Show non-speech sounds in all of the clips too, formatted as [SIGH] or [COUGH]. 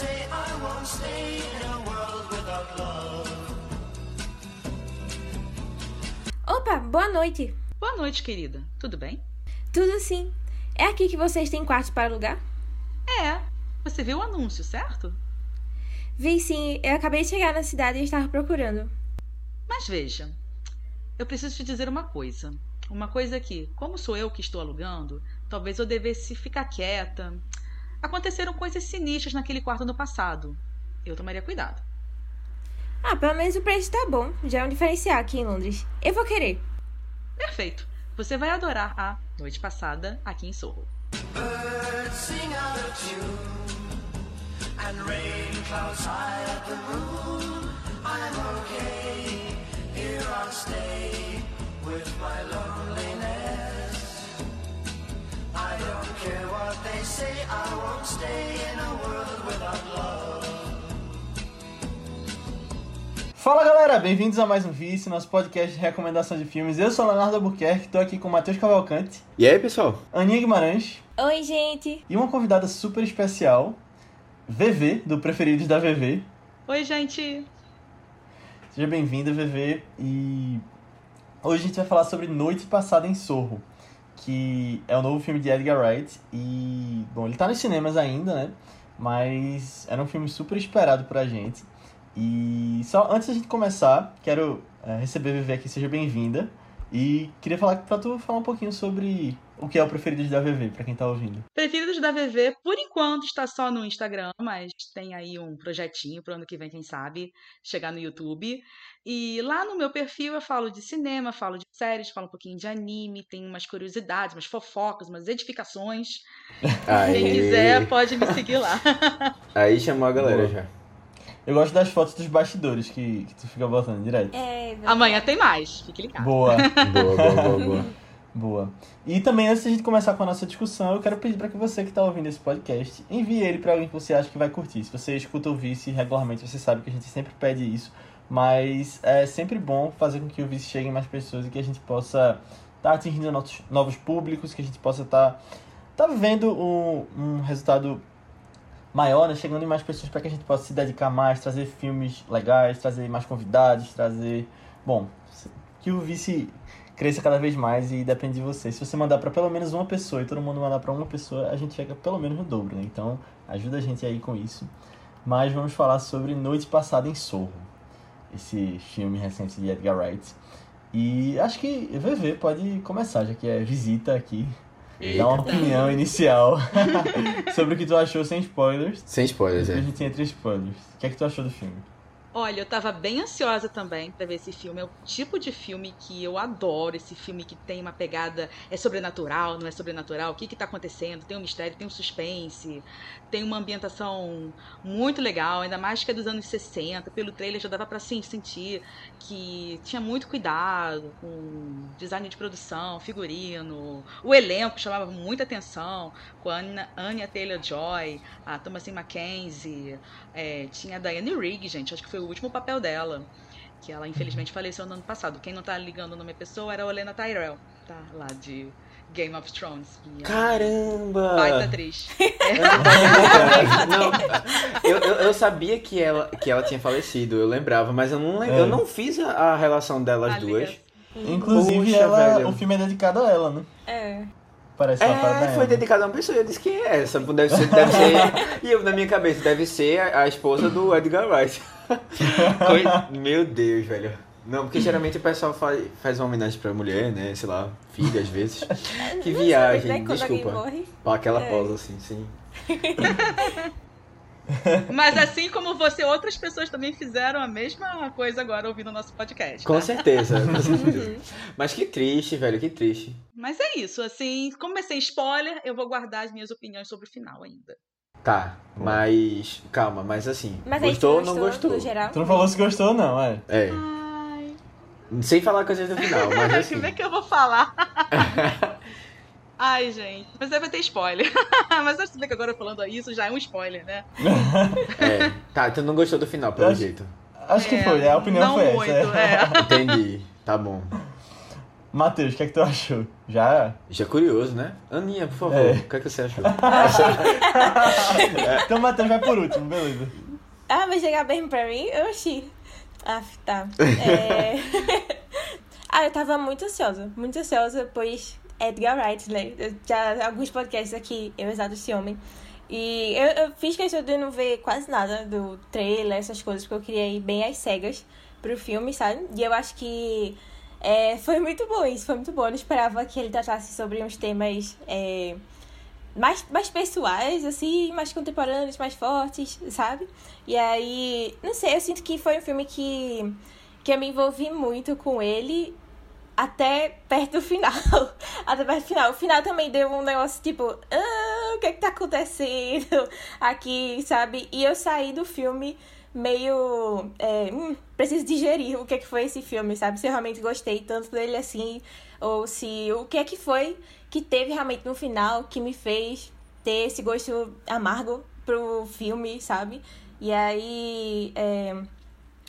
say, I won't stay in a world without love. Opa, boa noite. Boa noite, querida. Tudo bem? Tudo sim. É aqui que vocês têm quartos para alugar? É. Você viu o anúncio, certo? Vi sim, eu acabei de chegar na cidade e estava procurando. Mas veja, eu preciso te dizer uma coisa. Uma coisa que, como sou eu que estou alugando, talvez eu devesse ficar quieta. Aconteceram coisas sinistras naquele quarto no passado. Eu tomaria cuidado. Ah, pelo menos o preço tá bom. Já é um diferencial aqui em Londres. Eu vou querer. Perfeito. Você vai adorar a noite passada aqui em Sorro. Birds care what they say, I won't stay in a world without love. Fala galera, bem-vindos a mais um Vice, nosso podcast de recomendação de filmes. Eu sou o Leonardo Albuquerque, estou aqui com o Matheus Cavalcante, E aí, pessoal? Aninha Guimarães Oi, gente. e uma convidada super especial, VV, do Preferidos da VV. Oi, gente. Seja bem-vinda, VV. E hoje a gente vai falar sobre Noite Passada em Sorro, que é o novo filme de Edgar Wright. E, bom, ele tá nos cinemas ainda, né? Mas era um filme super esperado pra gente. E só antes da gente começar, quero eh, receber VV aqui, seja bem-vinda. E queria falar pra tu falar um pouquinho sobre o que é o Preferidos da VV, pra quem tá ouvindo. Preferidos da VV, por enquanto, está só no Instagram, mas tem aí um projetinho pro ano que vem, quem sabe, chegar no YouTube. E lá no meu perfil eu falo de cinema, falo de séries, falo um pouquinho de anime, tem umas curiosidades, umas fofocas, umas edificações. [LAUGHS] Quem quiser pode me seguir lá. [LAUGHS] Aí chamou a galera Boa. já. Eu gosto das fotos dos bastidores que, que tu fica botando direto. É, Amanhã tem mais, fique ligado. Boa. [LAUGHS] Boa, boa, boa, boa. Boa. E também, antes de a gente começar com a nossa discussão, eu quero pedir para que você que está ouvindo esse podcast, envie ele para alguém que você acha que vai curtir. Se você escuta o Vice regularmente, você sabe que a gente sempre pede isso. Mas é sempre bom fazer com que o Vice chegue em mais pessoas e que a gente possa estar atingindo novos, novos públicos, que a gente possa estar tá vendo um, um resultado maior, né? chegando em mais pessoas para que a gente possa se dedicar mais, trazer filmes legais, trazer mais convidados, trazer. Bom, que o Vice cresça cada vez mais e depende de você. Se você mandar para pelo menos uma pessoa e todo mundo mandar para uma pessoa, a gente chega pelo menos no dobro, né? Então, ajuda a gente aí com isso. Mas vamos falar sobre Noite Passada em Sorro, esse filme recente de Edgar Wright. E acho que VV pode começar, já que é visita aqui. Dar uma opinião inicial [LAUGHS] sobre o que tu achou sem spoilers. Sem spoilers, Depois a é. gente entra em spoilers. O que é que tu achou do filme? Olha, eu tava bem ansiosa também pra ver esse filme. É o tipo de filme que eu adoro. Esse filme que tem uma pegada. É sobrenatural, não é sobrenatural? O que que tá acontecendo? Tem um mistério, tem um suspense. Tem uma ambientação muito legal, ainda mais que é dos anos 60. Pelo trailer já dava pra sim, sentir que tinha muito cuidado com design de produção, figurino. O elenco chamava muita atenção. Com a Anya, Taylor-Joy, a Thomasin Mackenzie. É, tinha a Diane Rigg, gente. Acho que foi o último papel dela. Que ela, infelizmente, faleceu no ano passado. Quem não tá ligando o nome da pessoa era a Olena Tyrell, tá? Lá de Game of Thrones. Minha Caramba! Baita atriz. [LAUGHS] não, eu, eu, eu sabia que ela, que ela tinha falecido, eu lembrava, mas eu não, É. eu não fiz a, a relação delas Ah, duas. liga. Inclusive, Poxa, ela, velho. o filme é dedicado a ela, né? É. Parece uma É, a foi ela. dedicado a uma pessoa. Eu disse quem é essa? Deve ser, deve ser. [LAUGHS] E eu, na minha cabeça, deve ser a, a esposa do Edgar Wright. [LAUGHS] Coi- Meu Deus, velho. Não, porque geralmente o pessoal faz, faz uma homenagem pra mulher, né? Sei lá, filha às vezes. [LAUGHS] Que viagem, né? Quando alguém desculpa. morre. Pá, Aquela É. pausa assim, sim. [LAUGHS] Mas assim como você, outras pessoas também fizeram a mesma coisa agora ouvindo o nosso podcast. Com tá? certeza, com [LAUGHS] certeza. Mas que triste, velho, que triste. Mas é isso, assim, como é sem spoiler, eu vou guardar as minhas opiniões sobre o final ainda. Tá, mas. Calma, mas assim. Mas aí, gostou ou não gostou, no geral? Tu não falou se gostou ou não, é. É. Sem falar coisas do final, mas [LAUGHS] assim. como é que eu vou falar? [LAUGHS] Ai, gente, mas aí vai ter spoiler. [LAUGHS] mas acho que agora falando isso já é um spoiler, né? É. Tá, tu não gostou do final, pelo acho- jeito. Acho que É, foi, a opinião não foi muito, essa. é. Entendi. Tá bom. Matheus, o que é que tu achou? Já? Já é curioso, né? Aninha, por favor, É. o que é que você achou? Então o Matheus vai por último, beleza. Ah, vai chegar bem pra mim? Oxi. Ah, tá. [LAUGHS] É... [LAUGHS] ah, eu tava muito ansiosa. Muito ansiosa, pois Edgar Wright, né? Eu já alguns podcasts aqui, eu exato esse homem. E eu, eu fiz questão de não ver quase nada do trailer, essas coisas, porque eu queria ir bem às cegas pro filme, sabe? E eu acho que é, foi muito bom isso, foi muito bom. Eu não esperava que ele tratasse sobre uns temas é, mais, mais pessoais, assim, mais contemporâneos, mais fortes, sabe? E aí, não sei, eu sinto que foi um filme que, que eu me envolvi muito com ele até perto do final. [LAUGHS] até perto do final. O final também deu um negócio tipo, ah, o que é que tá acontecendo [LAUGHS] aqui, sabe? E eu saí do filme meio. É, hum, preciso digerir o que é que foi esse filme, sabe? Se eu realmente gostei tanto dele assim, ou se o que é que foi que teve realmente no final que me fez ter esse gosto amargo pro filme, sabe? E aí. É,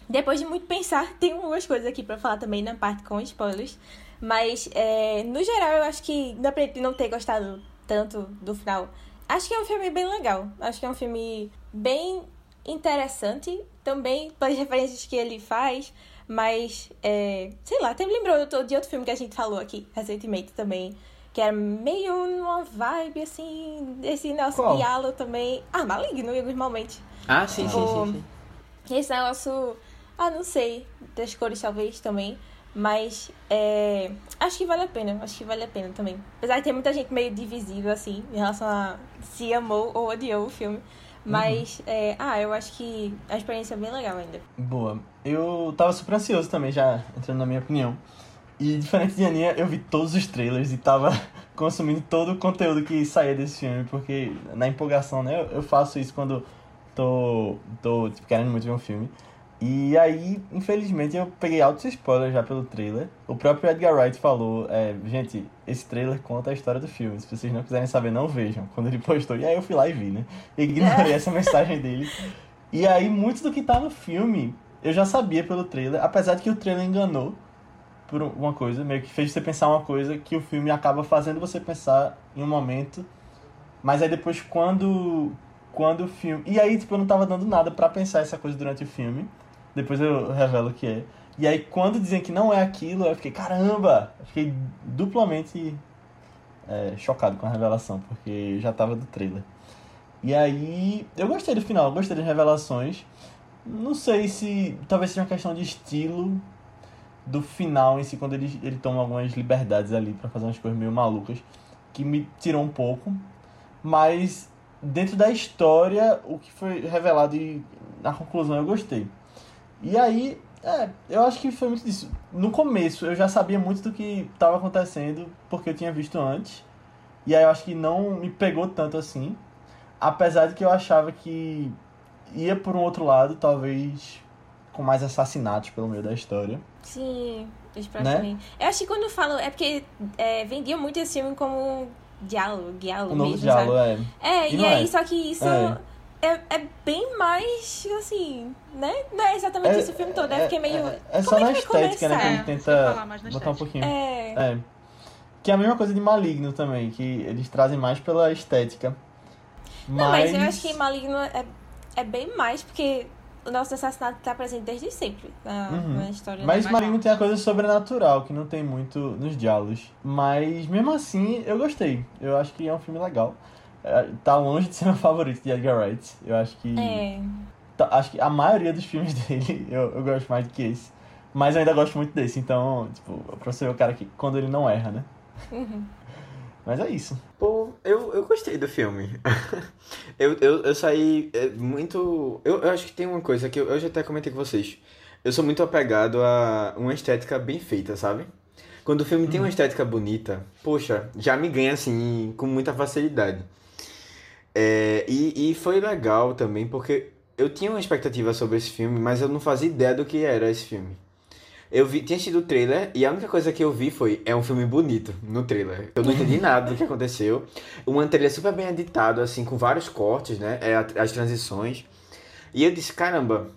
depois de muito pensar, [LAUGHS] tem algumas coisas aqui pra falar também na parte com spoilers. Mas, é, no geral, eu acho que, independente de não ter gostado tanto do final, acho que é um filme bem legal. Acho que é um filme bem interessante, também pelas referências que ele faz. Mas, é, sei lá, até me lembrou de outro filme que a gente falou aqui recentemente também. Que era meio uma vibe, assim, esse nosso Qual? diálogo também. Ah, maligno em alguns momentos. Ah, sim, sim, O- sim, sim. Esse negócio, ah, não sei, das cores talvez também. Mas é, acho que vale a pena, acho que vale a pena também. Apesar de ter muita gente meio divisível, assim, em relação a se amou ou odiou o filme. Mas, é, ah, eu acho que a experiência é bem legal ainda. Boa. Eu tava super ansioso também, já entrando na minha opinião. E diferente de Aninha, eu vi todos os trailers e tava [LAUGHS] consumindo todo o conteúdo que saía desse filme, porque na empolgação, né? eu- faço isso quando tô, tô tipo, querendo muito ver um filme. E aí, infelizmente, eu peguei altos spoilers já pelo trailer. O próprio Edgar Wright falou, é, gente, esse trailer conta a história do filme. Se vocês não quiserem saber, não vejam. Quando ele postou. E aí eu fui lá e vi, né? Ignorei [LAUGHS] essa mensagem dele. E aí, muito do que tá no filme, eu já sabia pelo trailer, apesar de que o trailer enganou por uma coisa, meio que fez você pensar uma coisa que o filme acaba fazendo você pensar em um momento. Mas aí depois quando quando o filme, e aí tipo eu não tava dando nada pra pensar essa coisa durante o filme. Depois eu revelo o que é. E aí quando dizem que não é aquilo, eu fiquei, caramba! Eu fiquei duplamente é, chocado com a revelação, porque já tava do trailer. E aí, eu gostei do final, gostei das revelações. Não sei se. Talvez seja uma questão de estilo do final em si, quando ele, ele toma algumas liberdades ali pra fazer umas coisas meio malucas, que me tirou um pouco. Mas, dentro da história, o que foi revelado e na conclusão eu gostei. E aí, é, eu acho que foi muito disso. No começo, eu já sabia muito do que estava acontecendo, porque eu tinha visto antes. E aí eu acho que não me pegou tanto assim. Apesar de que eu achava que ia por um outro lado, talvez com mais assassinatos pelo meio da história. Sim, os Né? Eu acho que quando eu falo. É porque é, vendiam muito esse filme como diálogo, diálogo O novo mesmo, diálogo sabe? é. É, E e, aí, é. só que isso É. é. É, bem mais, assim, né? Não é exatamente isso o filme todo, é, porque meio... É, é só como na é que vai estética, né? Que É, você tenta na botar um pouquinho. É, É. Que é a mesma coisa de Maligno também, que eles trazem mais pela estética. Não, mas eu acho que Maligno é, é bem mais, porque o nosso assassinato tá presente desde sempre na, Uhum. na história. Mas? Maligno tem a coisa sobrenatural, que não tem muito nos diálogos. Mas mesmo assim, eu gostei. Eu acho que é um filme legal. É, Tá longe de ser meu favorito de Edgar Wright. Eu acho que. É, tá- acho que a maioria dos filmes [LAUGHS] dele eu, eu gosto mais do que esse. Mas eu ainda gosto muito desse, então, tipo, pra você ver o cara que quando ele não erra, né? uhum. Mas é isso. Pô, eu, eu gostei do filme. [LAUGHS] eu, eu, eu saí é, muito. Eu, eu acho que tem uma coisa que eu, eu já até comentei com vocês. Eu sou muito apegado a uma estética bem feita, sabe? Quando o filme tem uma estética bonita, poxa, já me ganha assim, com muita facilidade. É, e, e foi legal também, porque eu tinha uma expectativa sobre esse filme, mas eu não fazia ideia do que era esse filme. Eu vi, tinha assistido o trailer e a única coisa que eu vi foi é um filme bonito no trailer. Eu não entendi nada do que aconteceu. Um trailer super bem editado, assim, com vários cortes, né? É, as transições. E eu disse, caramba,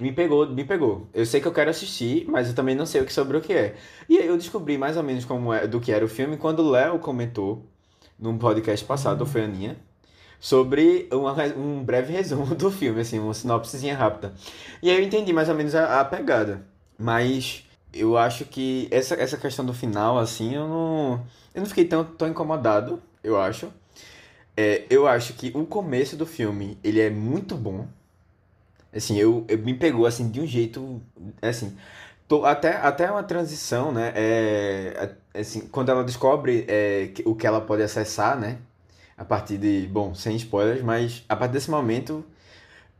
me pegou, me pegou. Eu sei que eu quero assistir, mas eu também não sei o que sobre o que é. E aí eu descobri mais ou menos como é, do que era o filme quando o Léo comentou num podcast passado, foi a Aninha, sobre uma, um breve resumo do filme, assim, uma sinopsezinha rápida. E aí eu entendi mais ou menos a, a pegada. Mas eu acho que essa, essa questão do final, assim, eu não, eu não fiquei tão, tão incomodado, eu acho. É, eu acho que o começo do filme, ele é muito bom. Assim, eu, eu me pegou, assim, de um jeito, assim... Tô, até, até uma transição, né? É, assim, quando ela descobre é, o que ela pode acessar, né? A partir de... Bom, sem spoilers, mas a partir desse momento...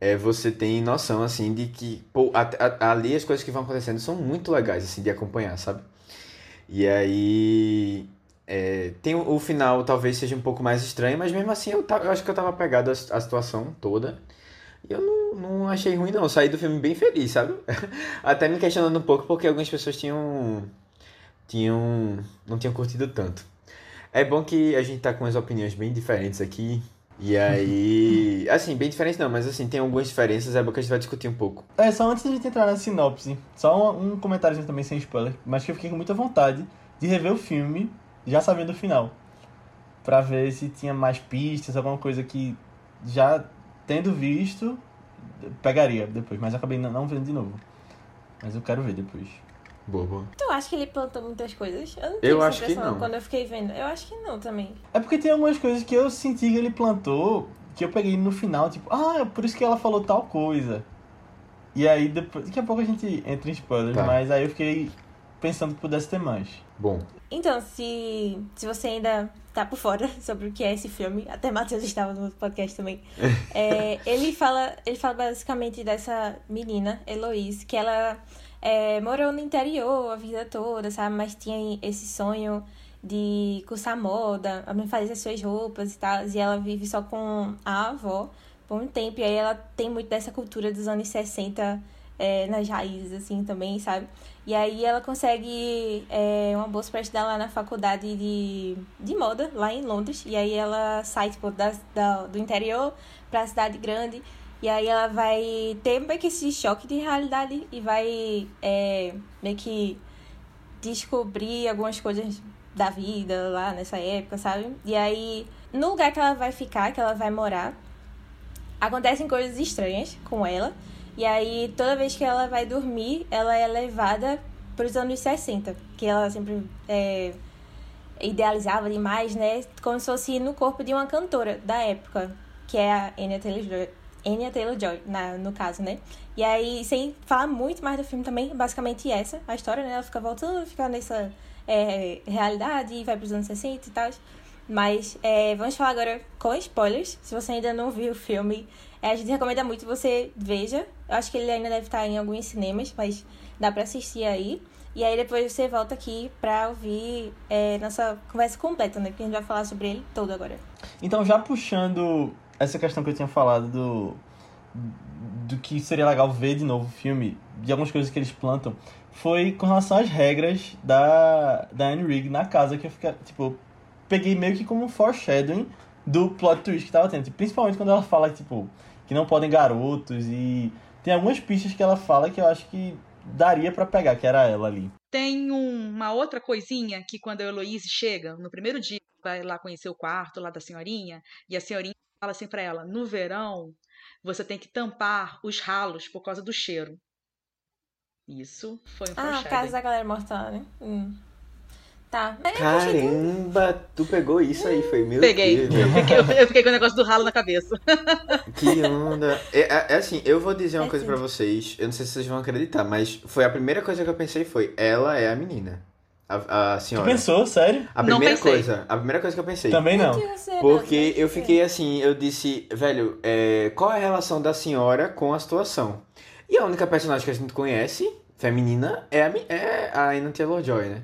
É, você tem noção, assim, de que... Pô, a, a, ali as coisas que vão acontecendo são muito legais, assim, de acompanhar, sabe? E aí... É, tem o, o, final talvez seja um pouco mais estranho, mas mesmo assim eu, eu acho que eu tava apegado à, à situação toda. E eu não, não achei ruim, não. Eu saí do filme bem feliz, sabe? [LAUGHS] Até me questionando um pouco porque algumas pessoas tinham. tinham. não tinham curtido tanto. É bom que a gente tá com as opiniões bem diferentes aqui. E aí. [LAUGHS] Assim, bem diferentes não, mas assim, tem algumas diferenças, é bom que a gente vai discutir um pouco. É, só antes da gente entrar na sinopse, só um, um comentário também sem spoiler, mas que eu fiquei com muita vontade de rever o filme já sabendo o final. Pra ver se tinha mais pistas, alguma coisa que já tendo visto, pegaria depois. Mas acabei não vendo de novo. Mas eu quero ver depois. Boa, boa. Tu acha que ele plantou muitas coisas? Eu não Eu tive essa acho que não. Quando eu fiquei vendo. Eu acho que não também. É porque tem algumas coisas que eu senti que ele plantou, que eu peguei no final, tipo, ah, é por isso que ela falou tal coisa. E aí depois. Daqui a pouco a gente entra em spoilers, Tá. mas aí eu fiquei pensando que pudesse ter mais. Bom, Então, se, se você ainda tá por fora [LAUGHS] sobre o que é esse filme, até Matheus estava no podcast também, [LAUGHS] é, ele, fala, ele fala basicamente dessa menina, Heloise, que ela é, morou no interior a vida toda, sabe? Mas tinha esse sonho de cursar moda, fazer as suas roupas e tal, e ela vive só com a avó por um tempo, e aí ela tem muito dessa cultura dos anos 60 é, nas raízes, assim, também, sabe? E aí ela consegue é, uma bolsa para estudar lá na faculdade de, de moda, lá em Londres. E aí ela sai, tipo, da, da, do interior pra cidade grande. E aí ela vai ter meio que esse choque de realidade e vai é, meio que descobrir algumas coisas da vida lá nessa época, sabe? E aí, no lugar que ela vai ficar, que ela vai morar, acontecem coisas estranhas com ela. E aí, toda vez que ela vai dormir, ela é levada para os anos 60, que ela sempre é, idealizava demais, né? Como se fosse no corpo de uma cantora da época, que é a Anya Taylor-Joy, Anya Taylor-Joy, no caso, né? E aí, sem falar muito mais do filme também, basicamente essa, a história, né? Ela fica voltando, fica nessa é, realidade vai para os anos 60 e tal. Mas é, vamos falar agora com spoilers. Se você ainda não viu o filme, é, a gente recomenda muito que você veja. Eu acho que ele ainda deve estar em alguns cinemas, mas dá pra assistir aí. E aí depois você volta aqui pra ouvir é, nossa conversa completa, né? Porque a gente vai falar sobre ele todo agora. Então, já puxando essa questão que eu tinha falado do, do que seria legal ver de novo o filme, de algumas coisas que eles plantam, foi com relação às regras da, da Anne Rigg na casa, que eu fiquei, tipo, peguei meio que como um foreshadowing do plot twist que tava tendo. Tipo, Principalmente quando ela fala, tipo, que não podem garotos e tem algumas pistas que ela fala que eu acho que daria pra pegar, que era ela ali. Tem um- uma outra coisinha que quando a Heloíse chega, no primeiro dia, vai lá conhecer o quarto lá da senhorinha, e a senhorinha fala assim pra ela: no verão, você tem que tampar os ralos por causa do cheiro. Isso foi um Ah, casa da galera morta lá, né? Hum. Tá. Que- caramba, tu pegou isso aí, foi meu Peguei. Deus. Eu fiquei, eu fiquei com o negócio do ralo na cabeça. [LAUGHS] Que onda. É, é- é assim, eu vou dizer uma É coisa sim. pra vocês. Eu não sei se vocês vão acreditar, mas foi a primeira coisa que eu pensei foi, ela é a menina. A, a Tu senhora. pensou, sério? A primeira coisa, a primeira coisa que eu pensei. Também não. Porque eu fiquei assim, eu disse, velho, é, qual é a relação da senhora com a situação? E a única personagem que a gente conhece, feminina, é a, é a Anna Taylor-Joy, né?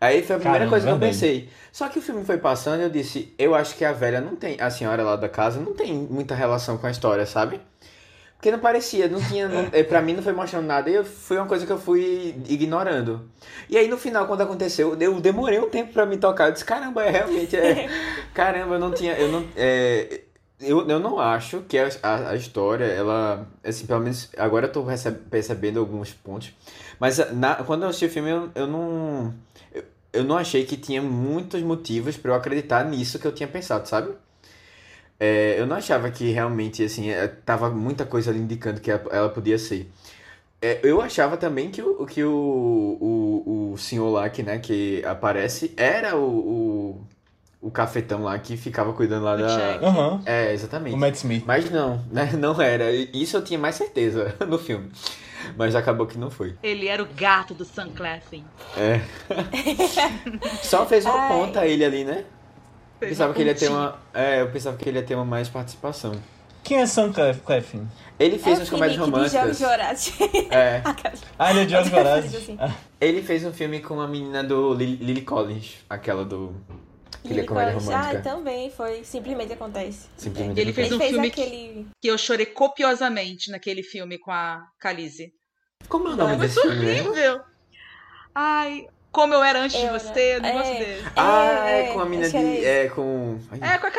Aí foi a primeira Caramba, coisa que eu pensei. Só que o filme foi passando e eu disse, eu acho que a velha não tem, a senhora lá da casa não tem muita relação com a história, sabe? Porque não parecia, não tinha, não, eh, pra mim não foi mostrando nada e foi uma coisa que eu fui ignorando. E aí no final, quando aconteceu, eu demorei um tempo pra me tocar, eu disse, caramba, é realmente, é, [LAUGHS] caramba, eu não tinha, eu não, é, Eu, eu não acho que a, a, a história, ela. Assim, pelo menos agora eu tô percebendo alguns pontos. Mas na, quando eu assisti o filme, eu, eu não. Eu, eu não achei que tinha muitos motivos pra eu acreditar nisso que eu tinha pensado, sabe? É, eu não achava que realmente, assim, é, tava muita coisa ali indicando que ela, podia ser. É, eu achava também que o, que o, o, o senhor lá que, né, que aparece era o, o, o cafetão lá que ficava cuidando lá O da. Aham. É, exatamente. O Matt Smith. Mas não, né? Não era. Isso eu tinha mais certeza [LAUGHS] no filme. Mas acabou que não foi. Ele era o gato do Sam Claflin. É. [LAUGHS] Só fez uma Ai. ponta ele ali, né? Fez pensava que ele ia ter uma. É, eu pensava que ele ia ter uma mais participação. Quem é Sam Clef- Clefin? Ele fez é uns o comédias românticas. É. [LAUGHS] Ah, ele é Vorazes. coisa assim. Ah, Ele fez um filme com a menina do Lily, Lily Collins, aquela do. Aquele é comédia Ah, romântica. também foi. Simplesmente acontece. Simplesmente Ele fez Ele um fez filme aquele. Que eu chorei copiosamente naquele filme com a Khaleesi. Como é o nome Não, desse filme? Horrível! Ai, como eu era antes de Eu, você, né? eu não gosto É. dele. Ah, é, É, com a menina acho de. É, com. Ai, É, com a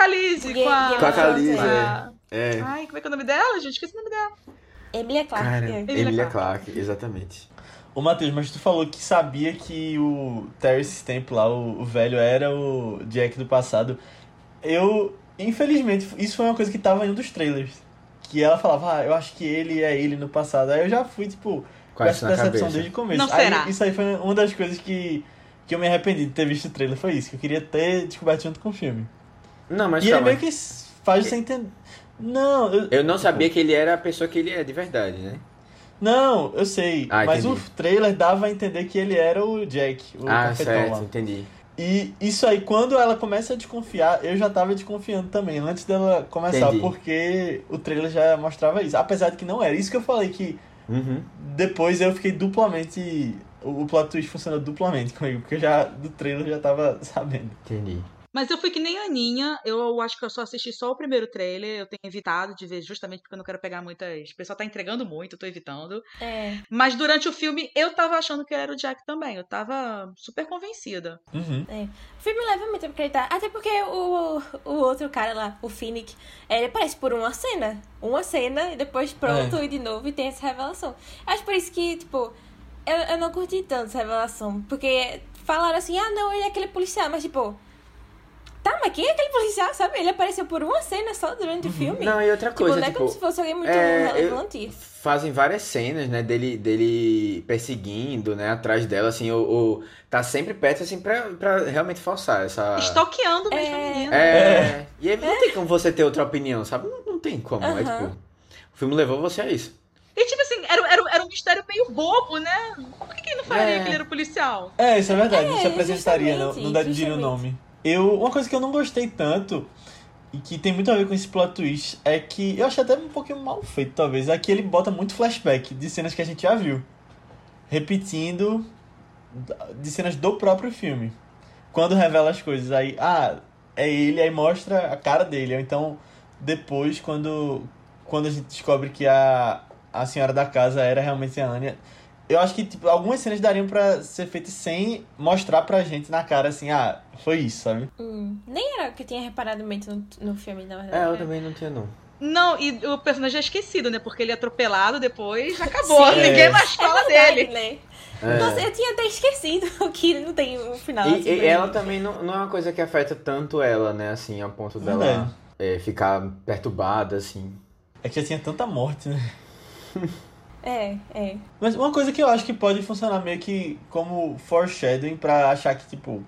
Game- com a... Com a a- é. Ai, como é que é o nome dela, gente? Esqueci o nome dela. Emilia Clarke. Cara. Emilia Emilia Clarke. Clarke, exatamente. Ô, Matheus, mas tu falou que sabia que o Terence Stamp lá, o, o velho, era o Jack do passado. Eu, infelizmente, isso foi uma coisa que tava em um dos trailers. Que ela falava, ah, eu acho que ele é ele no passado. Aí eu já fui, tipo, Com essa percepção cabeça. desde o começo. Não aí, será? Isso aí foi uma das coisas que, que eu me arrependi de ter visto o trailer. Foi isso, que eu queria ter descoberto junto com o filme. Não, mas e ele calma. meio que faz você entender. Não, eu, Eu não sabia que ele era a pessoa que ele é, de verdade, né? não, eu sei. Ah, mas entendi. o trailer dava a entender que ele era o Jack, o ah, cafetão certo, lá. entendi. E isso aí, quando ela começa a desconfiar, eu já tava desconfiando também, antes dela começar, Entendi. porque o trailer já mostrava isso. Apesar de que não era. Isso que eu falei que Uhum. depois eu fiquei duplamente. O plot twist funcionou duplamente comigo, porque eu já do trailer eu já tava [LAUGHS] sabendo. Entendi. Mas eu fui que nem a Aninha, eu acho que eu só assisti só o primeiro trailer, eu tenho evitado de ver justamente porque eu não quero pegar muitas... O pessoal tá entregando muito, eu tô evitando. É. Mas durante o filme, eu tava achando que ele era o Jack também, eu tava super convencida. Uhum. O filme leva muito a acreditar. Até porque o, o outro cara lá, o Phoenix, ele aparece por uma cena. Uma cena e depois pronto É. e de novo e tem essa revelação. Acho por isso que, tipo, eu, eu não curti tanto essa revelação. Porque falaram assim, ah não, ele é aquele policial, mas tipo. Mas quem é aquele policial, sabe? Ele apareceu por uma cena só durante o filme. Não, e outra tipo, coisa, não é tipo, como se fosse alguém muito é, eu- relevante. fazem várias cenas, né, dele, dele perseguindo, né, atrás dela, assim, ou, ou tá sempre perto, assim, pra, pra realmente forçar essa... Stalkeando mesmo É. menina. É, e aí não tem como você ter outra opinião, sabe? Não, não tem como, é tipo... O filme levou você a isso. E tipo assim, era, era, era um mistério meio bobo, né? Por que, que ele não falaria É. que ele era policial? É, isso é verdade, É, não se apresentaria, não, não daria o nome. Eu, uma coisa que eu não gostei tanto, e que tem muito a ver com esse plot twist, é que eu achei até um pouquinho mal feito, talvez, é que ele bota muito flashback de cenas que a gente já viu. Repetindo de cenas do próprio filme. Quando revela as coisas, aí, ah, é ele, aí mostra a cara dele. Ou então, depois, quando, quando a gente descobre que a, a senhora da casa era realmente a Anya, eu acho que tipo, algumas cenas dariam pra ser feitas sem mostrar pra gente na cara assim, ah, foi isso, sabe? Hum, nem era o que eu tinha reparado muito no, no filme, na verdade. É, eu também não tinha, não. Não, e o personagem é esquecido, né? Porque ele é atropelado depois, acabou. Sim. Ninguém É. mais fala verdade, dele. né? É. Nossa, eu tinha até esquecido [LAUGHS] que não tem um final. E, assim, e ela também não, não é uma coisa que afeta tanto ela, né, assim, a ponto dela Verdade. é, ficar perturbada, assim. É que já tinha tanta morte, né? [LAUGHS] É, é. Mas uma coisa que eu acho que pode funcionar meio que como foreshadowing pra achar que, tipo,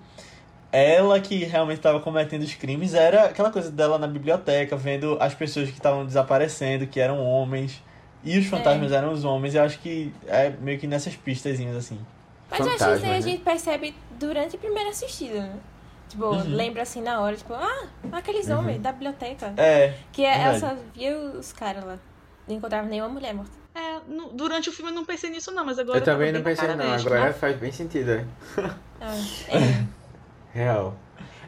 ela que realmente estava cometendo os crimes era aquela coisa dela na biblioteca, vendo as pessoas que estavam desaparecendo, que eram homens, e os fantasmas eram os homens. Eu acho que é meio que nessas pistazinhas, assim. Mas eu acho que isso aí a Fantasma, né? gente percebe durante a primeira assistida, né? Tipo, Uhum. lembra assim na hora, tipo, ah, aqueles Uhum. homens da biblioteca. É, Que ela verdade. só via os caras lá. Não encontrava nenhuma mulher morta. É, no- durante o filme eu não pensei nisso, não, mas agora eu também não pensei, não. mesmo. Agora faz bem sentido, é. É. [LAUGHS] Real.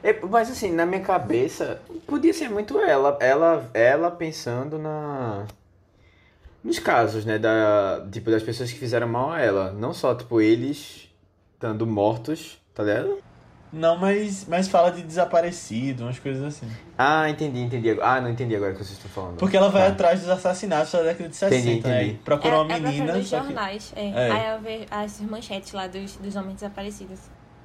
É, mas assim, na minha cabeça, podia ser muito ela, ela, ela pensando na nos casos, né, da tipo das pessoas que fizeram mal a ela, não só tipo eles estando mortos, tá ligado? Não, mas, mas fala de desaparecido, umas coisas assim. Ah, entendi, entendi. agora. Ah, não entendi agora o que vocês estão falando. Porque ela vai Tá. atrás dos assassinatos da década de 60, Entendi, né? entendi. E Procura uma é, menina, É nos só que... jornais. É. É. Aí eu vejo as manchetes lá dos, dos homens desaparecidos.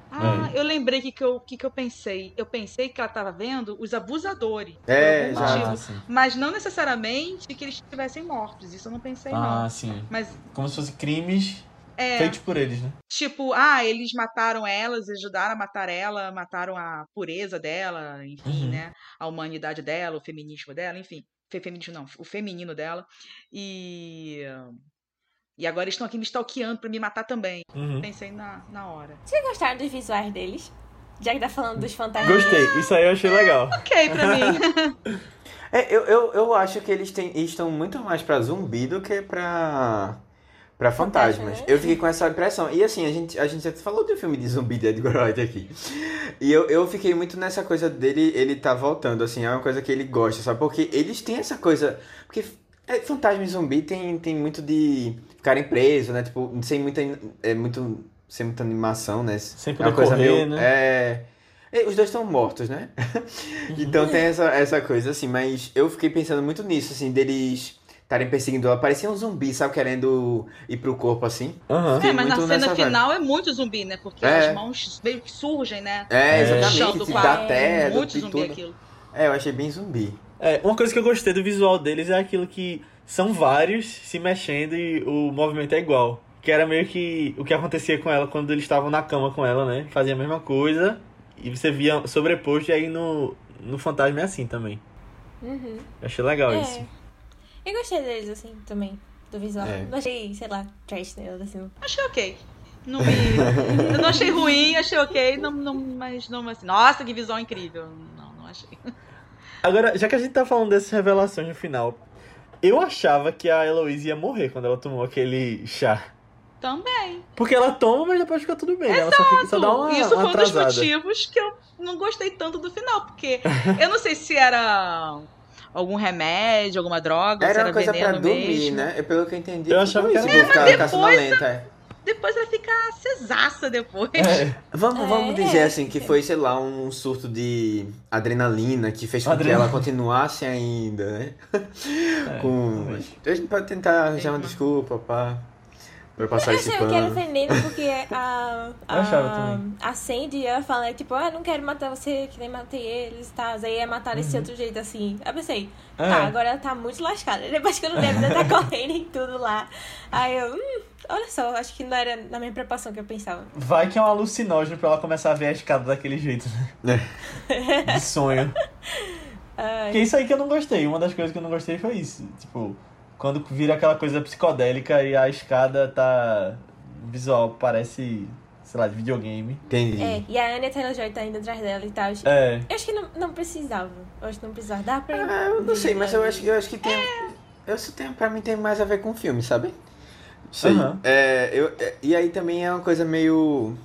Ah, eu lembrei o que, que, eu, que, que eu pensei. Eu pensei que ela tava vendo os abusadores. É, por algum já. motivo. Ah, sim. Mas não necessariamente que eles estivessem mortos. Isso eu não pensei, Ah, não. sim. Mas Como se fossem crimes é. feitos por eles, né? Tipo, ah, eles mataram elas, ajudaram a matar ela, mataram a pureza dela, enfim, Uhum. né? A humanidade dela, o feminismo dela, enfim. Fe- Feminismo não, o feminino dela. E. E agora eles estão aqui me stalkeando pra me matar também. Uhum. Pensei na, na hora. Vocês gostaram dos visuais deles? Já que tá falando dos fantasmas. Gostei, isso aí eu achei legal. [LAUGHS] Ok, pra mim. [LAUGHS] É, eu, eu, eu acho que eles têm, eles estão muito mais pra zumbi do que pra. Pra Fantasma, fantasmas. né? Eu fiquei com essa impressão. E assim, a gente, a gente já falou do filme de zumbi de Edgar Wright aqui. E eu, eu fiquei muito nessa coisa dele, ele tá voltando, assim, é uma coisa que ele gosta, sabe? Porque eles têm essa coisa. Porque é, fantasma e zumbi tem, tem muito de ficarem presos, né? Tipo, sem muita. É muito. Sem muita animação, né? Sem é poder uma coisa correr, meio. né? É. é, Os dois estão mortos, né? [LAUGHS] então tem essa, essa coisa, assim, mas eu fiquei pensando muito nisso, assim, deles estarem perseguindo ela. Parecia um zumbi, sabe? Querendo ir pro corpo, assim. Fiquei É, mas na muito cena final é muito zumbi, né? Porque É. as mãos meio que surgem, né? É, É. Exatamente. do quarto. da terra, muito do, zumbi tudo. aquilo. É, eu achei bem zumbi. É, uma coisa que eu gostei do visual deles é aquilo que são vários se mexendo e o movimento é igual. Que era meio que o que acontecia com ela quando eles estavam na cama com ela, né? Fazia a mesma coisa e você via sobreposto e aí no, no fantasma é assim também. Uhum. Eu achei legal É. isso. Eu gostei deles, assim, também. Do visual. É. Não achei, sei lá, trash neles, assim. Achei ok. Não me... Eu não achei ruim, achei ok, não, não, mas não assim. Nossa, que visual incrível. Não, não achei. Agora, já que a gente tá falando dessas revelações no final, eu achava que a Heloise ia morrer quando ela tomou aquele chá. Também. Porque ela toma, mas depois fica tudo bem. né? Ela só, fica, só dá uma, Isso uma foi um dos motivos que eu não gostei tanto do final, porque eu não sei se era algum remédio, alguma droga, Era era uma coisa pra veneno dormir, mesmo. né? Eu, pelo que eu entendi. Eu tipo achava que isso, era- pra ficar, mas ficar depois é. Vai ficar cesaça depois. É. Vamos, É, vamos é. dizer assim, que foi, sei lá, um surto de adrenalina que fez com que ela continuasse ainda, né? É, com... A pode tentar arranjar uma desculpa pra, pra passar Eu esse achava que era pano. veneno porque [LAUGHS] a. Eu achava A, também. a Sandy ela fala, tipo, ah, não quero matar você, que nem matei eles e tal. Aí ia matar desse outro jeito assim. Aí eu pensei, Uhum. É. tá, agora ela tá muito lascada. Depois que eu não lembro de tá [LAUGHS] correndo em tudo lá. Aí eu, hum, olha só, acho que não era na mesma proporção que eu pensava. Vai que é um alucinógeno pra ela começar a ver a escada daquele jeito, né? [LAUGHS] De sonho. Ai, Que é isso aí que eu não gostei. Uma das coisas que eu não gostei foi isso. Tipo, quando vira aquela coisa psicodélica e a escada tá. visual parece, sei lá, de videogame. Entendi. É, e a Anya Taylor-Joy tá indo atrás dela e tal. É. Eu acho que não, não precisava. Eu acho que não precisava. Dá pra. Ah, eu não sei, mas eu acho, eu acho que tem. É. Eu só tenho, pra mim tem mais a ver com o filme, sabe? Sei. Aham. É, eu, é, e aí também é uma coisa meio.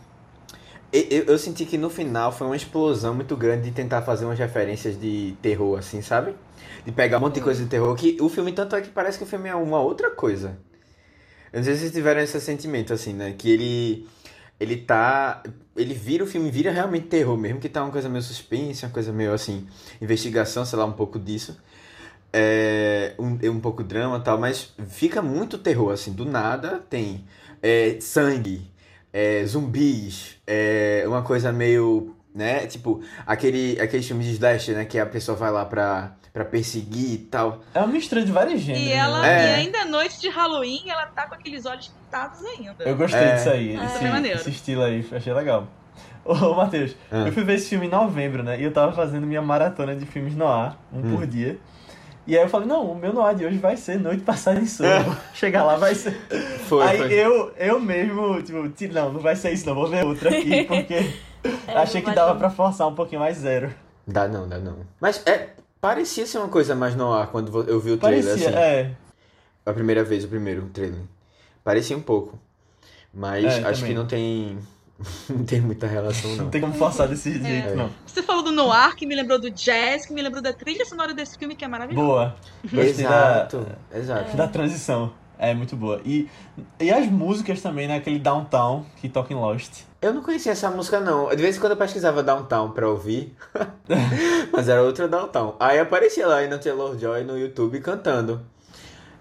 Eu, eu, eu senti que no final foi uma explosão muito grande de tentar fazer umas referências de terror, assim, sabe? De pegar um monte de coisa de terror. Que o filme, tanto é que parece que o filme é uma outra coisa. Eu não sei se vocês tiveram esse sentimento, assim, né? Que ele. Ele tá. Ele vira o filme, vira realmente terror mesmo, que tá uma coisa meio suspense, uma coisa meio assim, investigação, sei lá, um pouco disso. É, um, um pouco drama e tal, mas fica muito terror, assim, do nada tem é, sangue, é, zumbis, é, uma coisa meio, né, tipo, aquele, aquele filme de slasher, né, que a pessoa vai lá pra, pra perseguir e tal. É uma mistura de vários gêneros. E ela, né? É. e ainda é noite de Halloween, ela tá com aqueles olhos pintados ainda. Eu gostei É. disso aí. Ah, esse, maneiro. esse estilo aí, achei legal. Ô, Matheus, Ah. eu fui ver esse filme em novembro, né? E eu tava fazendo minha maratona de filmes no ar, um Hum. por dia. E aí eu falei, não, o meu no ar de hoje vai ser Noite Passada em Sono. [LAUGHS] [LAUGHS] Chegar lá vai ser. Foi, aí foi. eu, eu mesmo, tipo, ti- não, não vai ser isso, não, vou ver outra aqui, [LAUGHS] porque É, achei que dava pra forçar um pouquinho mais zero. Dá não, dá não. Mas é, parecia ser uma coisa mais no ar quando eu vi o trailer, Parecia, assim. é. A primeira vez, o primeiro trailer. Parecia um pouco. Mas É, acho também. que não tem. [LAUGHS] não tem muita relação, não. Não tem como forçar desse jeito, É. não. Você falou do Noir, que me lembrou do jazz, que me lembrou da trilha sonora desse filme, que é maravilhoso. Boa. Gostei Exato, da, exato. da transição. É muito boa. E, e as músicas também, né? Aquele Downtown que toca em Lost. Eu não conhecia essa música, não. De vez em quando eu pesquisava Downtown pra ouvir. [LAUGHS] Mas era outra Downtown. Aí aparecia lá na Taylor Joy no YouTube cantando.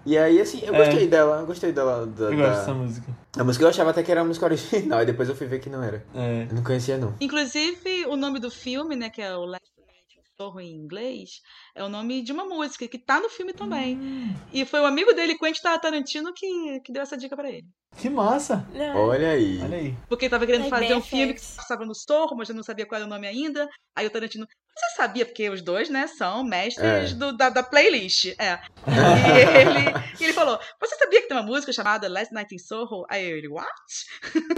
E aí, assim, eu É. gostei dela. Eu gostei dela. Da, Eu da- gosto dessa música. A música eu achava até que era a música original. [LAUGHS] E depois eu fui ver que não era. É. Eu não conhecia, não. Inclusive, o nome do filme, né, que é o Last In Soho em inglês, é o nome de uma música que tá no filme também. Hum. E foi o amigo dele, Quentin Tarantino, que, que deu essa dica pra ele. Que massa! Não. Olha aí. Olha aí. Porque ele tava querendo Ai, fazer um filme que passava no Sorro, mas eu não sabia qual era o nome ainda. Aí o Tarantino, você sabia, porque os dois, né, são mestres É. do- da, da playlist. É. [LAUGHS] E ele, ele falou: Você sabia que tem uma música chamada Last Night in Soho? Aí ele, what? [LAUGHS]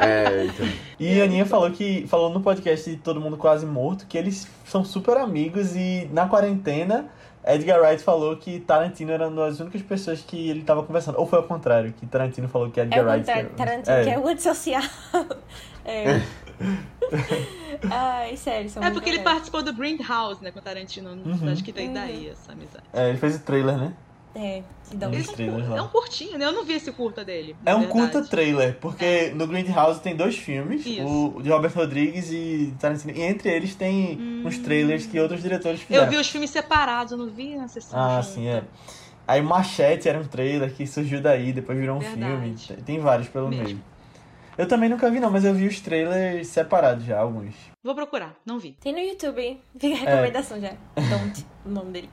É, então. E a Aninha falou que falou no podcast de Todo Mundo Quase Morto que eles são super amigos e na quarentena Edgar Wright falou que Tarantino era uma das únicas pessoas que ele tava conversando. Ou foi ao contrário, que Tarantino falou que É Edgar o Wright. contrário, era- Tarantino, é. que é o antissocial. [LAUGHS] É. [LAUGHS] Ai, sério, são É porque ele participou do Grindhouse, né, com o Tarantino. Uhum. Acho que vem Uhum. daí essa amizade. É, ele fez o trailer, né? É, que dá um... Lá. é um curtinho, né? Eu não vi esse curta dele. É um verdade. curta trailer, porque no Grindhouse tem dois filmes, Isso. o de Robert Rodrigues e Tarantino. E entre eles tem uns trailers que outros diretores fizeram. Eu vi os filmes separados, eu não vi na sessão. Ah, junta. sim, é. Aí Machete era um trailer que surgiu daí, depois virou um Verdade. filme. Tem- Tem vários pelo Mesmo. meio. Eu também nunca vi não, mas eu vi os trailers separados já, alguns. Vou procurar, não vi. Tem no YouTube, [LAUGHS] fica a recomendação já. Don't, o nome dele.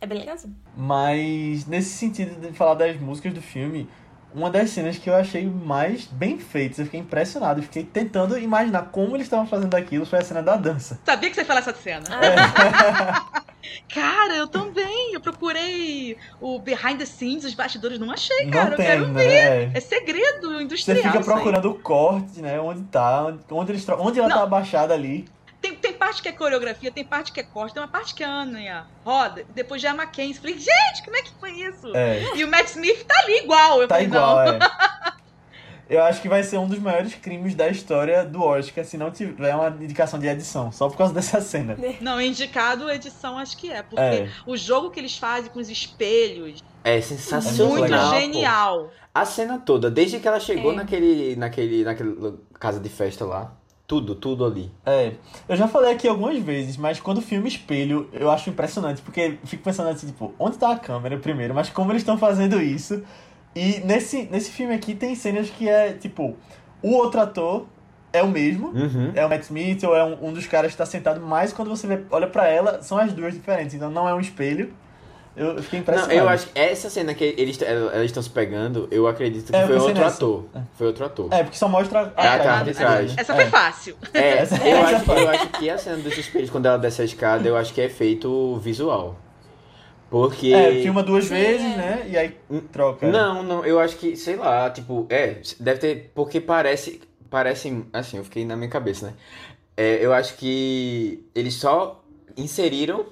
É bem legalzinho. Mas nesse sentido de falar das músicas do filme, uma das cenas que eu achei mais bem feitas, eu fiquei impressionado, eu fiquei tentando imaginar como eles estavam fazendo aquilo, foi a cena da dança. Sabia que você ia falar essa cena. Ah, [LAUGHS] Cara, eu também. Eu procurei o behind the scenes, os bastidores, não achei, não cara. eu tem, quero né? ver. É. Segredo Você industrial. fica isso aí. procurando o corte, né? Onde tá, onde, eles, onde ela Não. tá abaixada ali. Tem, tem parte que é coreografia, tem parte que é corte, tem uma parte que é a Anya roda, depois já é a Mackenzie. Falei, gente, como é que foi isso? É. E o Matt Smith tá ali igual. Eu Tá falei, igual, não. é. [LAUGHS] Eu acho que vai ser um dos maiores crimes da história do Oscar se não tiver uma indicação de edição, só por causa dessa cena. [LAUGHS] Não, indicado edição acho que é, porque É. o jogo que eles fazem com os espelhos, É É sensacional. muito legal, pô. genial. A cena toda, desde que ela chegou É. naquele, naquele, naquele casa de festa lá. Tudo, tudo ali. É, eu já falei aqui algumas vezes, mas quando o filme espelho, eu acho impressionante, porque fico pensando assim, tipo, onde tá a câmera primeiro, mas como eles estão fazendo isso. E nesse, nesse filme aqui tem cenas que é, tipo, o outro ator é o mesmo, Uhum. é o Matt Smith ou é um, um dos caras que tá sentado, mas quando você vê, olha pra ela, são as duas diferentes, então não é um espelho. Eu fiquei Não, impressionado. eu acho que essa cena que eles elas estão se pegando, eu acredito que É, foi outro nessa. ator. Foi outro ator. É, porque só mostra a É, a cara cara de trás. Essa É. foi fácil. É, [LAUGHS] Essa- eu, essa acho, foi. eu acho que a cena dos espelhos, quando ela desce a escada, eu acho que é feito visual. Porque. É, filma duas Sim, vezes, é. né? E aí troca. Não, não, eu acho que, sei lá, tipo, é, deve ter. Porque parece. Parece. Assim, eu fiquei na minha cabeça, né? É, eu acho que eles só inseriram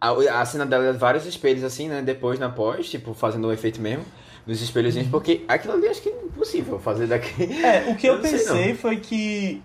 a, a cena dela, vários espelhos assim, né? Depois na pós, tipo, fazendo o efeito mesmo. Dos espelhozinhos, porque aquilo ali acho que é impossível fazer daqui. É, o que eu, Eu pensei não. foi que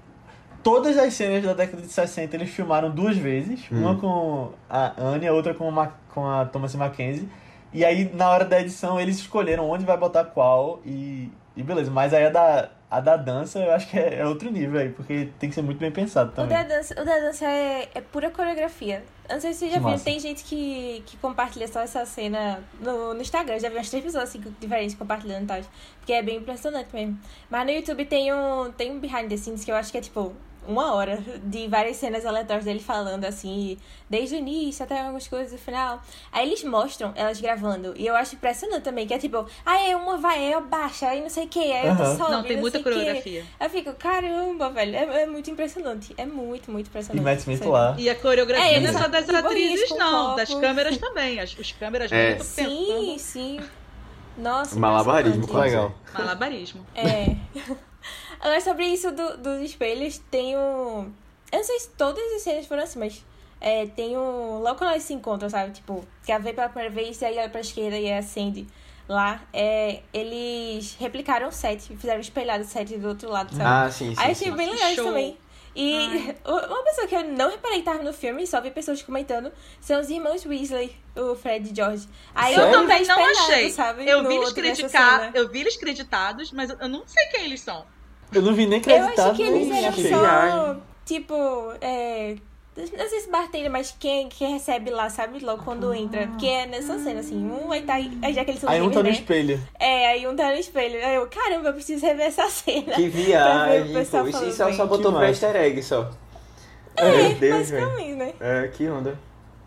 todas as cenas da década de 60 eles filmaram duas vezes, Hum. uma com a Anya, outra com, a, com a Thomas Mackenzie. E aí, na hora da edição, eles escolheram onde vai botar qual e, e beleza. Mas aí a da, a da dança eu acho que é, é outro nível aí, porque tem que ser muito bem pensado O também. da dança, o da dança é, é pura coreografia. Eu Não sei se vocês já Que massa. tem gente que, que compartilha só essa cena no, no Instagram. Já vi umas três pessoas assim, diferentes compartilhando e tal. Porque é bem impressionante mesmo. Mas no YouTube tem um, tem um behind the scenes que eu acho que é tipo uma hora de várias cenas aleatórias dele falando assim, desde o início até algumas coisas no final. Aí eles mostram elas gravando. E eu acho impressionante também, que é tipo, ah, é uma vai, é baixa, aí não sei o que, aí outra Aham. sobe, Não, tem muita sei o quê. coreografia. Eu fico, caramba, velho, é, é muito impressionante. É muito, muito E impressionante. Matt Smith lá. E a coreografia É, não é só das atrizes, não, das câmeras também. As, os câmeras É. muito Sim, sim. Nossa. Malabarismo, quase. Legal. Malabarismo. É. [LAUGHS] [LAUGHS] Agora, sobre isso do- dos espelhos, tem um. Eu não sei se todas as cenas foram assim, mas. É, tem um. Logo quando elas se encontram, sabe? Tipo, que ela vê pela primeira vez e aí olha pra esquerda e acende lá. É, eles replicaram o set, fizeram espelhado o set do outro lado, sabe? Ah, sim, sim. aí achei sim. bem legal isso também. E [LAUGHS] uma pessoa que eu não reparei que tava no filme, só vi pessoas comentando, são os irmãos Weasley, o Fred e George. Aí Sério? eu também não achei. sabe? Eu vi, eles criticar, eu vi eles creditados, mas eu não sei quem eles são. Eu não vi nem Eu creditado. achei que eles eram achei. que só, tipo, é... Não sei se bartender, mas quem, quem recebe lá, sabe? Logo quando entra. Porque é nessa cena, assim. Um vai estar... Aí já que eles são Aí um tá no né? espelho. É, aí um tá no espelho. Aí eu, caramba, eu preciso rever essa cena. Que [LAUGHS] viagem, pô. Isso, falando isso bem. só Que botou pra massa. easter egg só. É, Meu Deus, basicamente, né? É, que onda.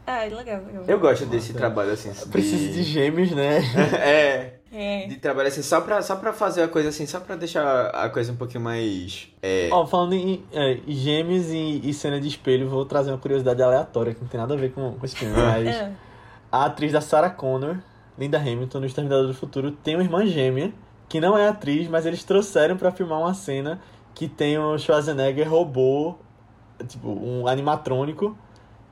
Ah, legal, legal. Eu gosto desse Nossa. trabalho assim. Precisa de gêmeos, né? [LAUGHS] é, É. de trabalho assim, só pra, só pra fazer a coisa assim, só pra deixar a coisa um pouquinho mais. É, Ó, falando em é, gêmeos e, e cena de espelho, vou trazer uma curiosidade aleatória que não tem nada a ver com, com esse filme, mas Ah. a atriz da Sarah Connor, Linda Hamilton, no Exterminador do Futuro, tem uma irmã gêmea, que não é atriz, mas eles trouxeram pra filmar uma cena que tem o Schwarzenegger robô, tipo, um animatrônico,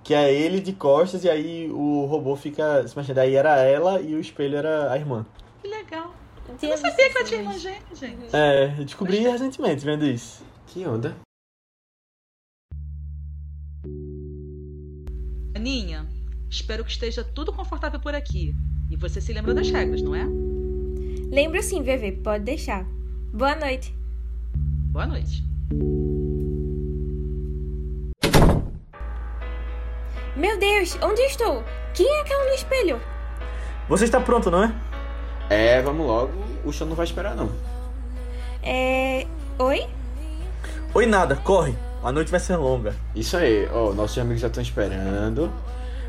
que é ele de costas, e aí o robô fica se mexendo. Aí era ela e o espelho era a irmã. Que legal. Eu não sabia que ela tinha irmã gêmea, gente. É, eu descobri recentemente vendo isso. que onda. Aninha, espero que esteja tudo confortável por aqui. E você se lembra das regras, não é? Lembro sim, VV, pode deixar. Boa noite. Boa noite. Meu Deus, onde estou? Quem é aquela no espelho? Você está pronto, não é? É, vamos logo. O show não vai esperar, não. É. Oi? Oi, nada, corre. A noite vai ser longa. Isso aí, ó, nossos amigos já estão esperando.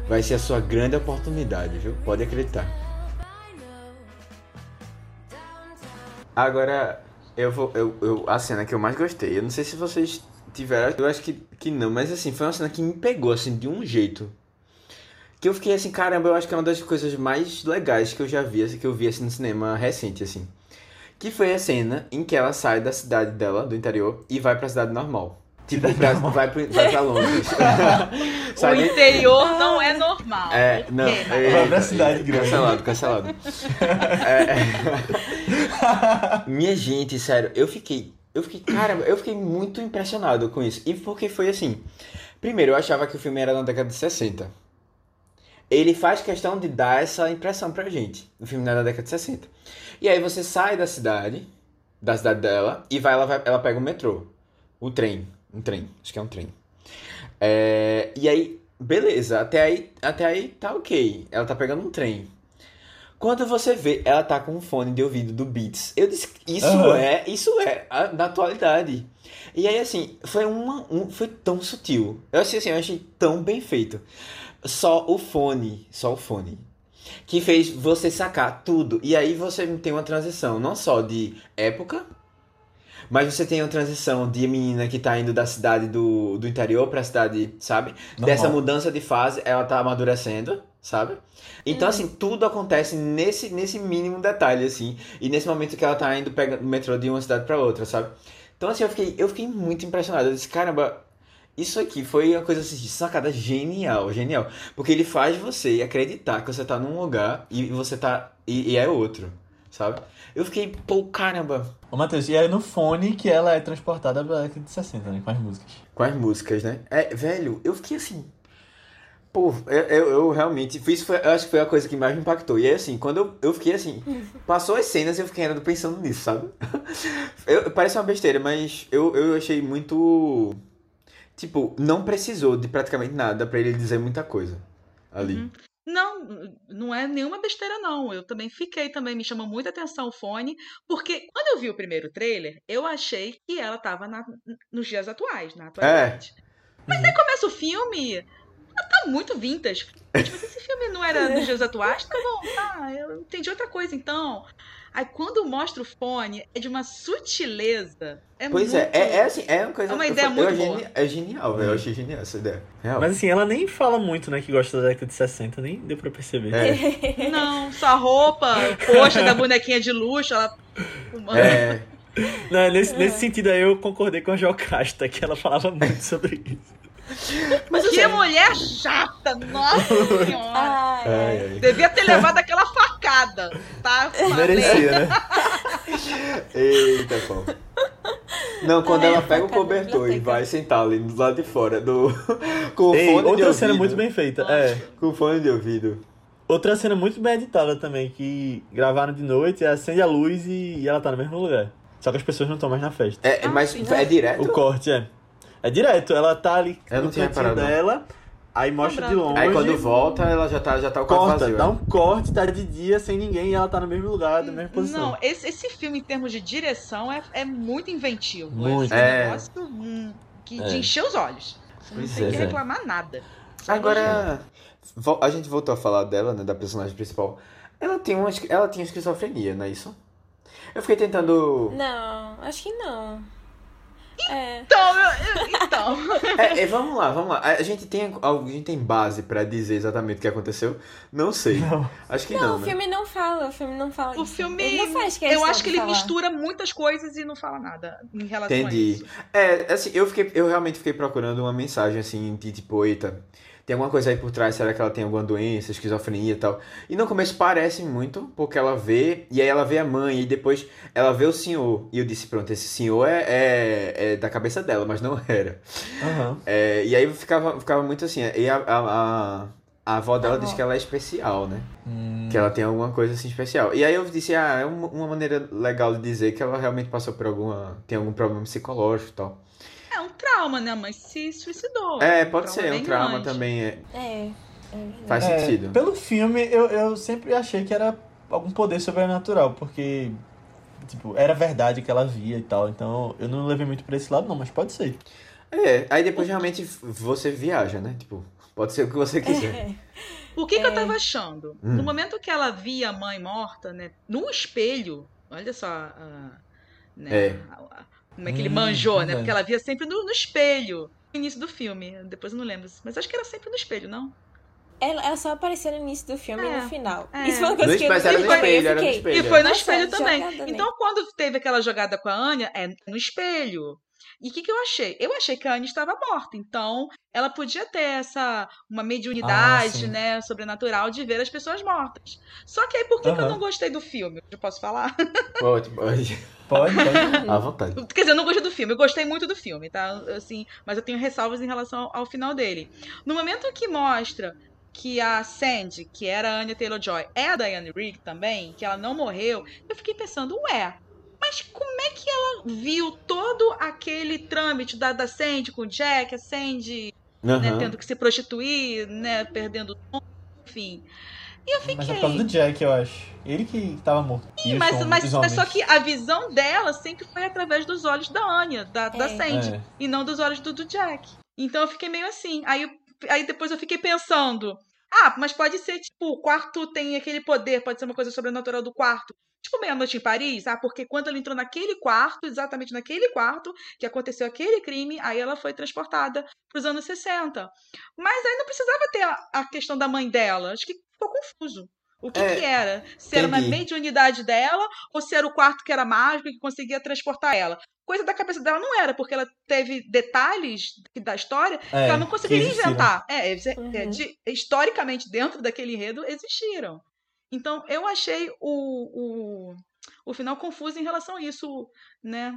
Vai ser a sua grande oportunidade, viu? Pode acreditar. Agora, eu vou. Eu, eu, a cena que eu mais gostei, eu não sei se vocês tiveram. Eu acho que, que não, mas assim, foi uma cena que me pegou, assim, de um jeito. Que eu fiquei assim, caramba, eu acho que é uma das coisas mais legais que eu já vi, assim, que eu vi assim, no cinema recente, assim. Que foi a cena em que ela sai da cidade dela, do interior, e vai pra cidade normal. Tipo, pra, normal. vai, pro, vai pra Londres. [LAUGHS] O interior não é normal. É, não. Eita, Vai pra cidade grande. Cancelado, cancelado. É, é. Minha gente, sério, eu fiquei. Eu fiquei, caramba, eu fiquei muito impressionado com isso. E porque foi assim. Primeiro, eu achava que o filme era na década de 60. Ele faz questão de dar essa impressão pra gente. O filme da década de 60. E aí você sai da cidade, da cidade dela, e vai, ela, vai, ela pega o metrô. O trem. Um trem. Acho que é um trem. É, e aí, beleza, até aí, até aí tá ok. Ela tá pegando um trem. Quando você vê, ela tá com um fone de ouvido do Beats. Eu disse, isso Aham. é, isso é a, da atualidade. E aí, assim, foi uma, um, foi tão sutil. Eu achei assim, eu achei tão bem feito. Só o fone, só o fone. Que fez você sacar tudo. E aí você tem uma transição, não só de época, mas você tem uma transição de menina que tá indo da cidade do, do interior pra cidade, sabe? Normal. Dessa mudança de fase, ela tá amadurecendo, sabe? Então, assim, tudo acontece nesse, nesse mínimo detalhe, assim. E nesse momento que ela tá indo pegando o metrô de uma cidade pra outra, sabe? Então, assim, eu fiquei, eu fiquei muito impressionado. Eu disse, caramba, isso aqui foi uma coisa assim, de sacada genial, genial. Porque ele faz você acreditar que você tá num lugar e você tá. E, e é outro, sabe? Eu fiquei, pô, caramba, Ô, Matheus, e é no fone que ela é transportada pra década de 60, né? Com as músicas. com as músicas, né? É, velho, eu fiquei assim. Pô, eu, eu, eu realmente. Isso foi, eu acho que foi a coisa que mais me impactou. E aí, assim, quando eu, eu fiquei assim. [LAUGHS] Passou as cenas e eu fiquei ainda pensando nisso, sabe? [LAUGHS] Eu, parece uma besteira, mas eu, eu achei muito. Tipo, não precisou de praticamente nada pra ele dizer muita coisa ali. Uhum. Não, não é nenhuma besteira, não. Eu também fiquei também, me chamou muita atenção o fone, porque quando eu vi o primeiro trailer, eu achei que ela tava na- nos dias atuais, na atualidade. Mas aí começa o filme, ela tá muito vintage. Tipo, esse filme não era nos dias atuais, tá bom, tá, eu entendi outra coisa então. Aí quando mostra o fone, é de uma sutileza. É Pois muito... é, é, é assim, é uma coisa. É uma ideia falei- muito boa. É genial, velho. Eu achei genial essa ideia. Real. Mas assim, ela nem fala muito, né? Que gosta da década de 60, nem deu pra perceber. É. [LAUGHS] Não, sua roupa, poxa da bonequinha de luxo, ela. É. Não, nesse, nesse sentido aí eu concordei com a Jocasta, que ela falava muito sobre isso. Mas Que assim, mulher chata! Nossa senhora! Ai, Ai. Devia ter levado aquela facada, tá? [LAUGHS] Merecia, né? Eita, pô. Não, quando ela é, pega o cobertor e vai sentar ali do lado de fora do. [LAUGHS] com o Ei, fone de outra ouvido. cena muito bem feita. É. Com o fone de ouvido. Outra cena muito bem editada também, que gravaram de noite, acende a luz e, e ela tá no mesmo lugar. Só que as pessoas não estão mais na festa. É, Ah, mas sim. é direto? O corte é. É direto, ela tá ali Eu no tinha cantinho dela, aí mostra de longe. Aí quando volta, ela já tá, já tá o corta, vazio. dá né? um corte, tá de dia sem ninguém e ela tá no mesmo lugar, na mesma posição. Não, esse, esse filme, em termos de direção, é, é muito inventivo. Muito. É um É. negócio hum, que, É. de encher os olhos. Você não tem é. que reclamar nada. Só Agora, a gente voltou a falar dela, né, da personagem principal. Ela tem uma, ela tinha esquizofrenia, não é isso? Eu fiquei tentando. Não, acho que não. É. Então, eu- eu- então. É, é, vamos lá, vamos lá. A gente tem, a gente tem base pra dizer exatamente o que aconteceu? Não sei. Não. Acho que Não, não, o né? filme não fala, o filme não fala O isso. filme. Ele não faz questão eu acho que ele falar. mistura muitas coisas e não fala nada em relação a Entendi. isso. É, assim, eu fiquei, eu realmente fiquei procurando uma mensagem assim de tipo, eita, tem alguma coisa aí por trás, será que ela tem alguma doença, esquizofrenia e tal? E no começo parece muito, porque ela vê, e aí ela vê a mãe, e depois ela vê o senhor. E eu disse, pronto, esse senhor é, é, é da cabeça dela, mas não [LAUGHS] era. Aham. É, e aí ficava, ficava muito assim, e a, a, a, a avó dela A diz que ela é especial, né? Hum, Que ela tem alguma coisa assim especial. E aí eu disse, ah, é uma, uma maneira legal de dizer que ela realmente passou por alguma. tem algum problema psicológico e tal. É um trauma, né? A mãe se suicidou. É, Um pode trauma ser, um trauma grande. também é, É. é faz é, sentido. Pelo filme, eu, eu sempre achei que era algum poder sobrenatural, porque, tipo, era verdade que ela via e tal, então eu não levei muito pra esse lado, não, mas pode ser. É, aí depois realmente você viaja, né? Tipo, pode ser o que você quiser. É. O que, que eu É. tava achando? Hum. No momento que ela via a mãe morta, né? No espelho, olha só. a- né, É. a- a- como é que ele Hum, manjou, né? Porque ela via sempre no, no espelho. No início do filme. Depois eu não lembro. Mas acho que era sempre no espelho, não? Ela, ela só apareceu no início do filme e É, no final. é. Isso foi uma coisa No que eu espelho, eu espelho, era no fiquei- espelho. E foi no Nossa, espelho também. Então, quando teve aquela jogada com a Anya, é no espelho. E o que, que eu achei? Eu achei que a Anya estava morta. Então, ela podia ter essa uma Ah, mediunidade, sim. né, sobrenatural de ver as pessoas mortas. Só que aí, por que, que eu não gostei do filme? Eu posso falar? Pode, pode. Pode, pode. [LAUGHS] À vontade. Quer dizer, eu não gostei do filme. Eu gostei muito do filme, tá? Assim, mas eu tenho ressalvas em relação ao, ao final dele. No momento que mostra que a Sandy, que era a Anya Taylor-Joy, é a Diane Rigg também, que ela não morreu, eu fiquei pensando, ué, mas como é que ela viu todo aquele trâmite da, da Sandy com o Jack, a Sandy né, Aham. tendo que se prostituir, né, perdendo o nome, enfim. E eu Mas é fiquei... por causa do Jack, eu acho. Ele que tava morto. E os Mas, homens- mas, mas só que a visão dela sempre foi através dos olhos da Anya, da, da É. Sandy, É. e não dos olhos do, do Jack. Então eu fiquei meio assim. Aí, aí depois eu fiquei pensando: ah, mas pode ser tipo, o quarto tem aquele poder, pode ser uma coisa sobrenatural do quarto. Tipo Meia-Noite em Paris, ah, porque quando ela entrou naquele quarto, exatamente naquele quarto, que aconteceu aquele crime, aí ela foi transportada para os anos 60. Mas aí não precisava ter a, a questão da mãe dela. Acho que ficou confuso. O que, É, que era? Se era uma entendi. mediunidade dela ou se era o quarto que era mágico e que conseguia transportar ela. Coisa da cabeça dela não era, porque ela teve detalhes da história que É, ela não conseguiria inventar. É, é, Uhum. de- historicamente, dentro daquele enredo, existiram. Então, eu achei o, o, o final confuso em relação a isso, né?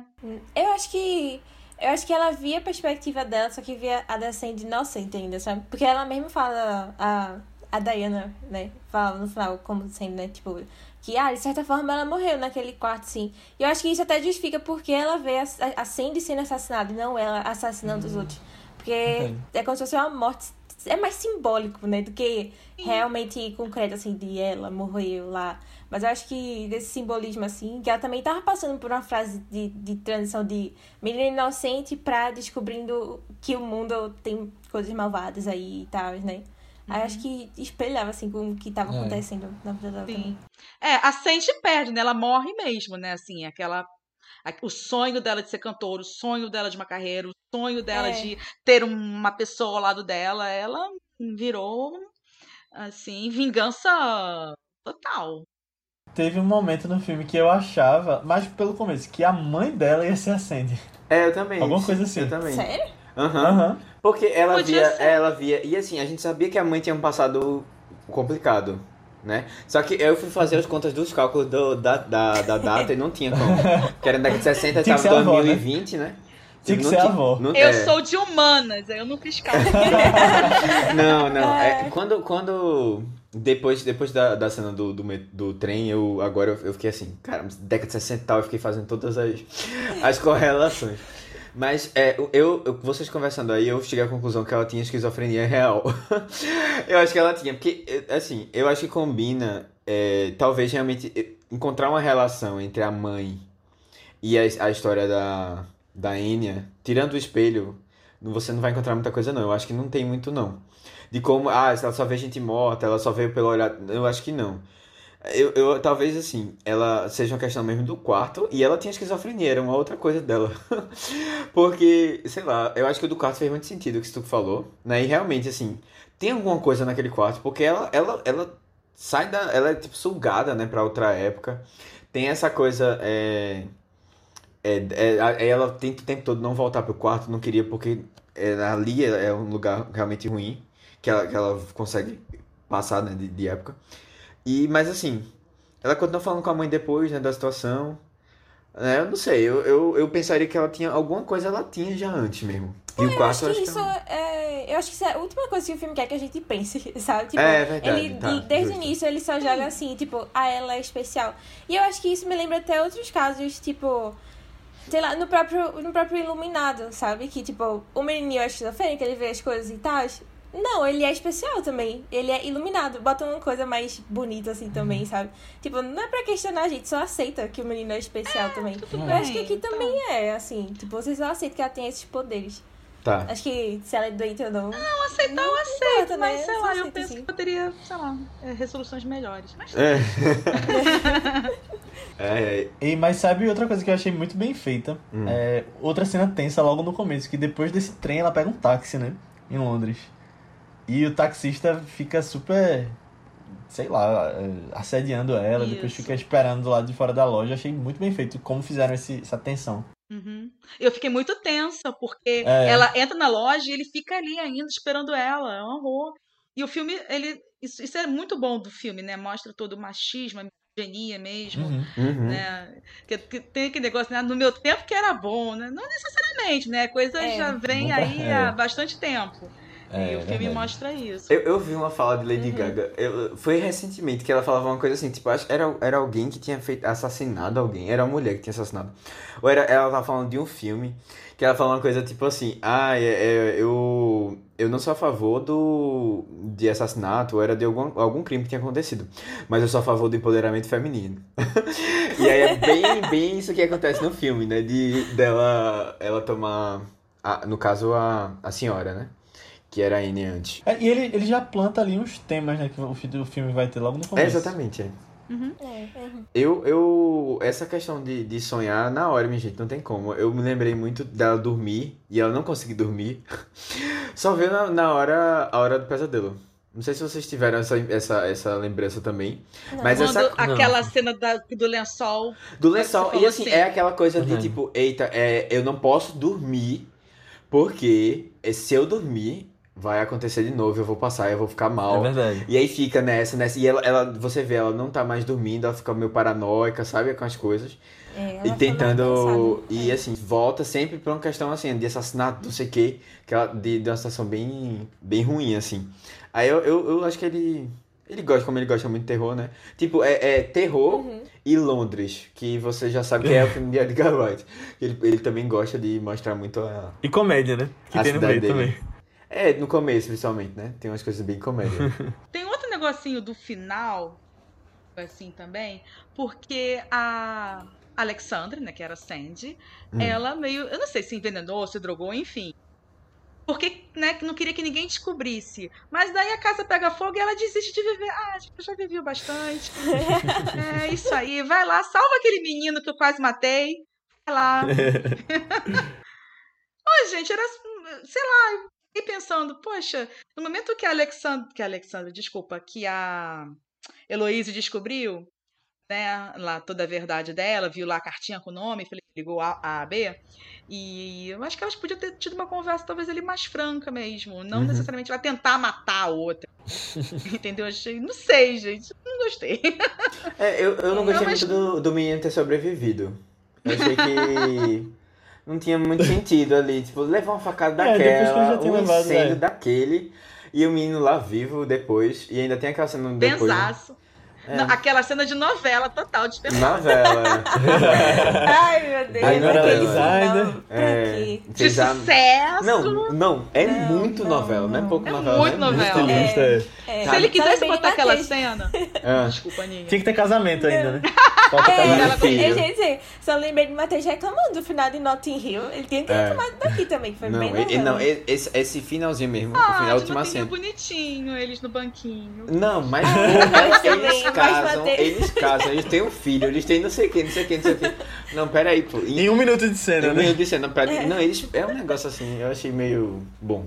Eu acho que. Eu acho que ela via a perspectiva dela, só que via a da Sandy inocente ainda, sabe? Porque ela mesma fala, a, a Diana, né? Fala no final, como sendo, né? Tipo, que, ah, de certa forma ela morreu naquele quarto, sim. E eu acho que isso até justifica porque ela vê a, a Sandy sendo assassinada e não ela assassinando os outros. Porque Entendi. é como se fosse uma morte. É mais simbólico, né? Do que realmente concreto, assim, de ela morreu lá. Mas eu acho que desse simbolismo, assim, que ela também tava passando por uma fase de, de transição de menina inocente pra descobrindo que o mundo tem coisas malvadas aí e tal, né? Aí acho que espelhava, assim, com o que tava É. acontecendo na vida dela Sim. também. É, a Sandy perde, né? Ela morre mesmo, né? Assim, aquela. O sonho dela de ser cantora, o sonho dela de uma carreira, o sonho dela É. de ter uma pessoa ao lado dela, ela virou, assim, vingança total. Teve um momento no filme que eu achava, mas pelo começo, que a mãe dela ia ser a Sandy. É, eu também. Alguma coisa assim. Eu também. Sério? Aham. Aham. Porque ela Podia via, ser. ela via. E assim, a gente sabia que a mãe tinha um passado complicado. né? Só que eu fui fazer as contas dos cálculos do, da, da, da data e não tinha como. [LAUGHS] Porque era na década de 60 Tinha que tava ser avó, 2020, né? Tinha que Não ser tinha- avó. não- Eu é. sou de humanas, eu não fiz cálculo. [LAUGHS] Não, não. É, quando, quando. Depois, depois da, da cena do, do, do trem, eu agora eu, eu fiquei assim, cara, década de 60 e tal, eu fiquei fazendo todas as, as correlações. Mas é, eu, eu- vocês conversando aí, eu cheguei à conclusão que ela tinha esquizofrenia [LAUGHS] real. eu acho que ela tinha, porque, é, assim, eu acho que combina, é, talvez realmente é, encontrar uma relação entre a mãe e a, a história da, da Enya, tirando o espelho, você não vai encontrar muita coisa, não. Eu acho que não tem muito, não. De como, ah, ela só vê gente morta, ela só vê pelo olhar. Eu acho que não. Eu, eu, talvez, assim, ela seja uma questão mesmo do quarto e ela tinha esquizofrenia, era uma outra coisa dela. [LAUGHS] Porque, sei lá, eu acho que o do quarto fez muito sentido o que tu falou, né? E realmente, assim, tem alguma coisa naquele quarto, porque ela, ela, ela sai da. Ela é, tipo, sugada, né, pra outra época. Tem essa coisa, é. É, é, a- ela tenta o tempo todo não voltar pro quarto, não queria porque é, ali é, é um lugar realmente ruim, que ela, que ela consegue passar, né, de, de época. E, mas assim, ela continua falando com a mãe depois, né, da situação. né, eu não sei, eu, eu, eu pensaria que ela tinha alguma coisa, ela tinha já antes mesmo. E o Eu quarto acho que eu isso acho que é. Eu acho que isso é a última coisa que o filme quer que a gente pense, [LAUGHS] sabe? Tipo, É, verdade, ele, tá, desde justo. o início ele só joga assim, tipo, ah, ela é especial. E eu acho que isso me lembra até outros casos, tipo. Sei lá, no próprio, no próprio Iluminado, sabe? Que, tipo, o menininho é esquizofrênico, ele vê as coisas e tal. Não, ele é especial também. Ele é iluminado. Bota uma coisa mais bonita assim Uhum. também, sabe? Tipo, não é pra questionar a gente, só aceita que o menino é especial também. tudo Eu acho que aqui tá. também é, assim. Tipo, vocês só aceitam que ela tem esses poderes. Tá. Acho que se ela é doente ou não. Não, aceitar eu aceito, importa, né? mas sei Só lá, eu penso sim. que poderia, sei lá, é, resoluções melhores. Mas É. [LAUGHS] é, é. E, mas sabe outra coisa que eu achei muito bem feita? Hum. É outra cena tensa logo no começo, que depois desse trem ela pega um táxi, né? Em Londres. E o taxista fica super, sei lá, é, assediando ela, depois Isso. fica esperando do lado de fora da loja. Achei muito bem feito como fizeram esse, essa tensão. Uhum. Eu fiquei muito tensa, porque É. ela entra na loja e ele fica ali ainda esperando ela. É um horror. E o filme, ele. Isso, isso é muito bom do filme, né? Mostra todo o machismo, a misoginia mesmo. Uhum. Uhum. Né? Que, que tem aquele negócio, né? No meu tempo que era bom, né? Não necessariamente, né? Coisa É. já vem aí é. há bastante tempo. É, e o filme verdade. mostra isso. Eu, eu vi uma fala de Uhum. Lady Gaga. Eu- foi recentemente que ela falava uma coisa assim, tipo, acho, era, era alguém que tinha feito assassinado alguém. Era uma mulher que tinha assassinado. Ou era, ela tava falando de um filme que ela falou uma coisa tipo assim, ah, é, é, eu, eu não sou a favor do, de assassinato, ou era de algum, algum crime que tinha acontecido. Mas eu sou a favor do empoderamento feminino. [LAUGHS] e aí é bem, bem isso que acontece no filme, né? De dela ela tomar. a- no caso, a, a senhora, né? Que era a Anne antes. É, e ele, ele já planta ali uns temas, né? Que o, o filme vai ter logo no É, começo. exatamente, é. É, é. Eu, eu, essa questão de, de sonhar, na hora, minha gente, não tem como. Eu me lembrei muito dela dormir e ela não conseguir dormir. [LAUGHS] Só veio na, na hora, a hora do pesadelo. Não sei se vocês tiveram essa, essa, essa lembrança também. Mas Quando essa. aquela cena da- do lençol. Do lençol. E assim, assim. é aquela coisa de Uhum. tipo, eita, é, eu não posso dormir porque se eu dormir, vai acontecer de novo, eu vou passar, eu vou ficar mal. É verdade. E aí fica nessa, nessa. E ela, ela, você vê, ela não tá mais dormindo, ela fica meio paranoica, sabe? Com as coisas. É, E tentando. E assim, volta sempre pra uma questão assim, de assassinato, não sei o quê. Que ela, de, de uma situação bem, bem ruim, assim. Aí eu, eu, eu acho que ele. Ele gosta, como ele gosta muito de terror, né? Tipo, é, é terror Uhum. e Londres, que você já sabe que é o filme de Edgar Wright. Ele, ele também gosta de mostrar muito a. E comédia, né? Que A tem no meio dele. também. É, no começo, principalmente, né? Tem umas coisas bem comédia. [LAUGHS] Tem outro negocinho do final, assim também, porque a Alexandra, né, que era Sandy, Hum. ela meio, eu não sei se envenenou, se drogou, enfim. Porque, né, que não queria que ninguém descobrisse. Mas daí a casa pega fogo e ela desiste de viver. Ah, que eu já vivi bastante. [LAUGHS] é isso aí, vai lá, salva aquele menino que eu quase matei. Vai lá. [LAUGHS] Ai, gente, era, sei lá, eu fiquei pensando, poxa, no momento que a Alexandra, que a Alexandra, desculpa, que a Heloísa descobriu, né, lá toda a verdade dela, viu lá a cartinha com o nome, ligou A, A, a B, e eu acho que elas podiam ter tido uma conversa talvez ali mais franca mesmo, não Uhum. necessariamente ela tentar matar a outra. [LAUGHS] Entendeu? Achei. Não sei, gente. Não gostei. É, eu, eu não Não, gostei mas- muito do, do menino ter sobrevivido. Eu achei que não tinha muito sentido ali. Tipo, levar uma facada [LAUGHS] É, daquela, já tinha um levado, incêndio é. daquele, e o menino lá vivo depois. E ainda tem aquela cena depois. né? Benzaço. É. Não, aquela cena de novela total, de Novela. [LAUGHS] Ai, meu Deus. Aí designer. final, Pra É? De a- sucesso. Não, não, é Não, muito não, novela, não é pouco É novela. muito não novela. Estilista, é. É, Se ele quisesse botar aquela cena. Ah. Desculpa, Aninha. Tinha que ter casamento ainda, né? [LAUGHS] Falta É, casamento. Ela- filho. eu, gente, só lembrei de Matheus reclamando do final de Notting Hill. Ele tinha que ter É. reclamado daqui também, que foi Não, bem ele- novela. não esse, esse finalzinho mesmo, o Ah, final, a de última cena. bonitinho, eles no banquinho. Não, mas mas também, eles mas casam, Matheus- eles casam, eles têm um filho, eles têm não sei o que, não sei o que, não sei o que. Não, peraí, pô. Em um minuto de cena, né? meio dizendo, pra... É. não, eles é um negócio assim, eu achei meio bom.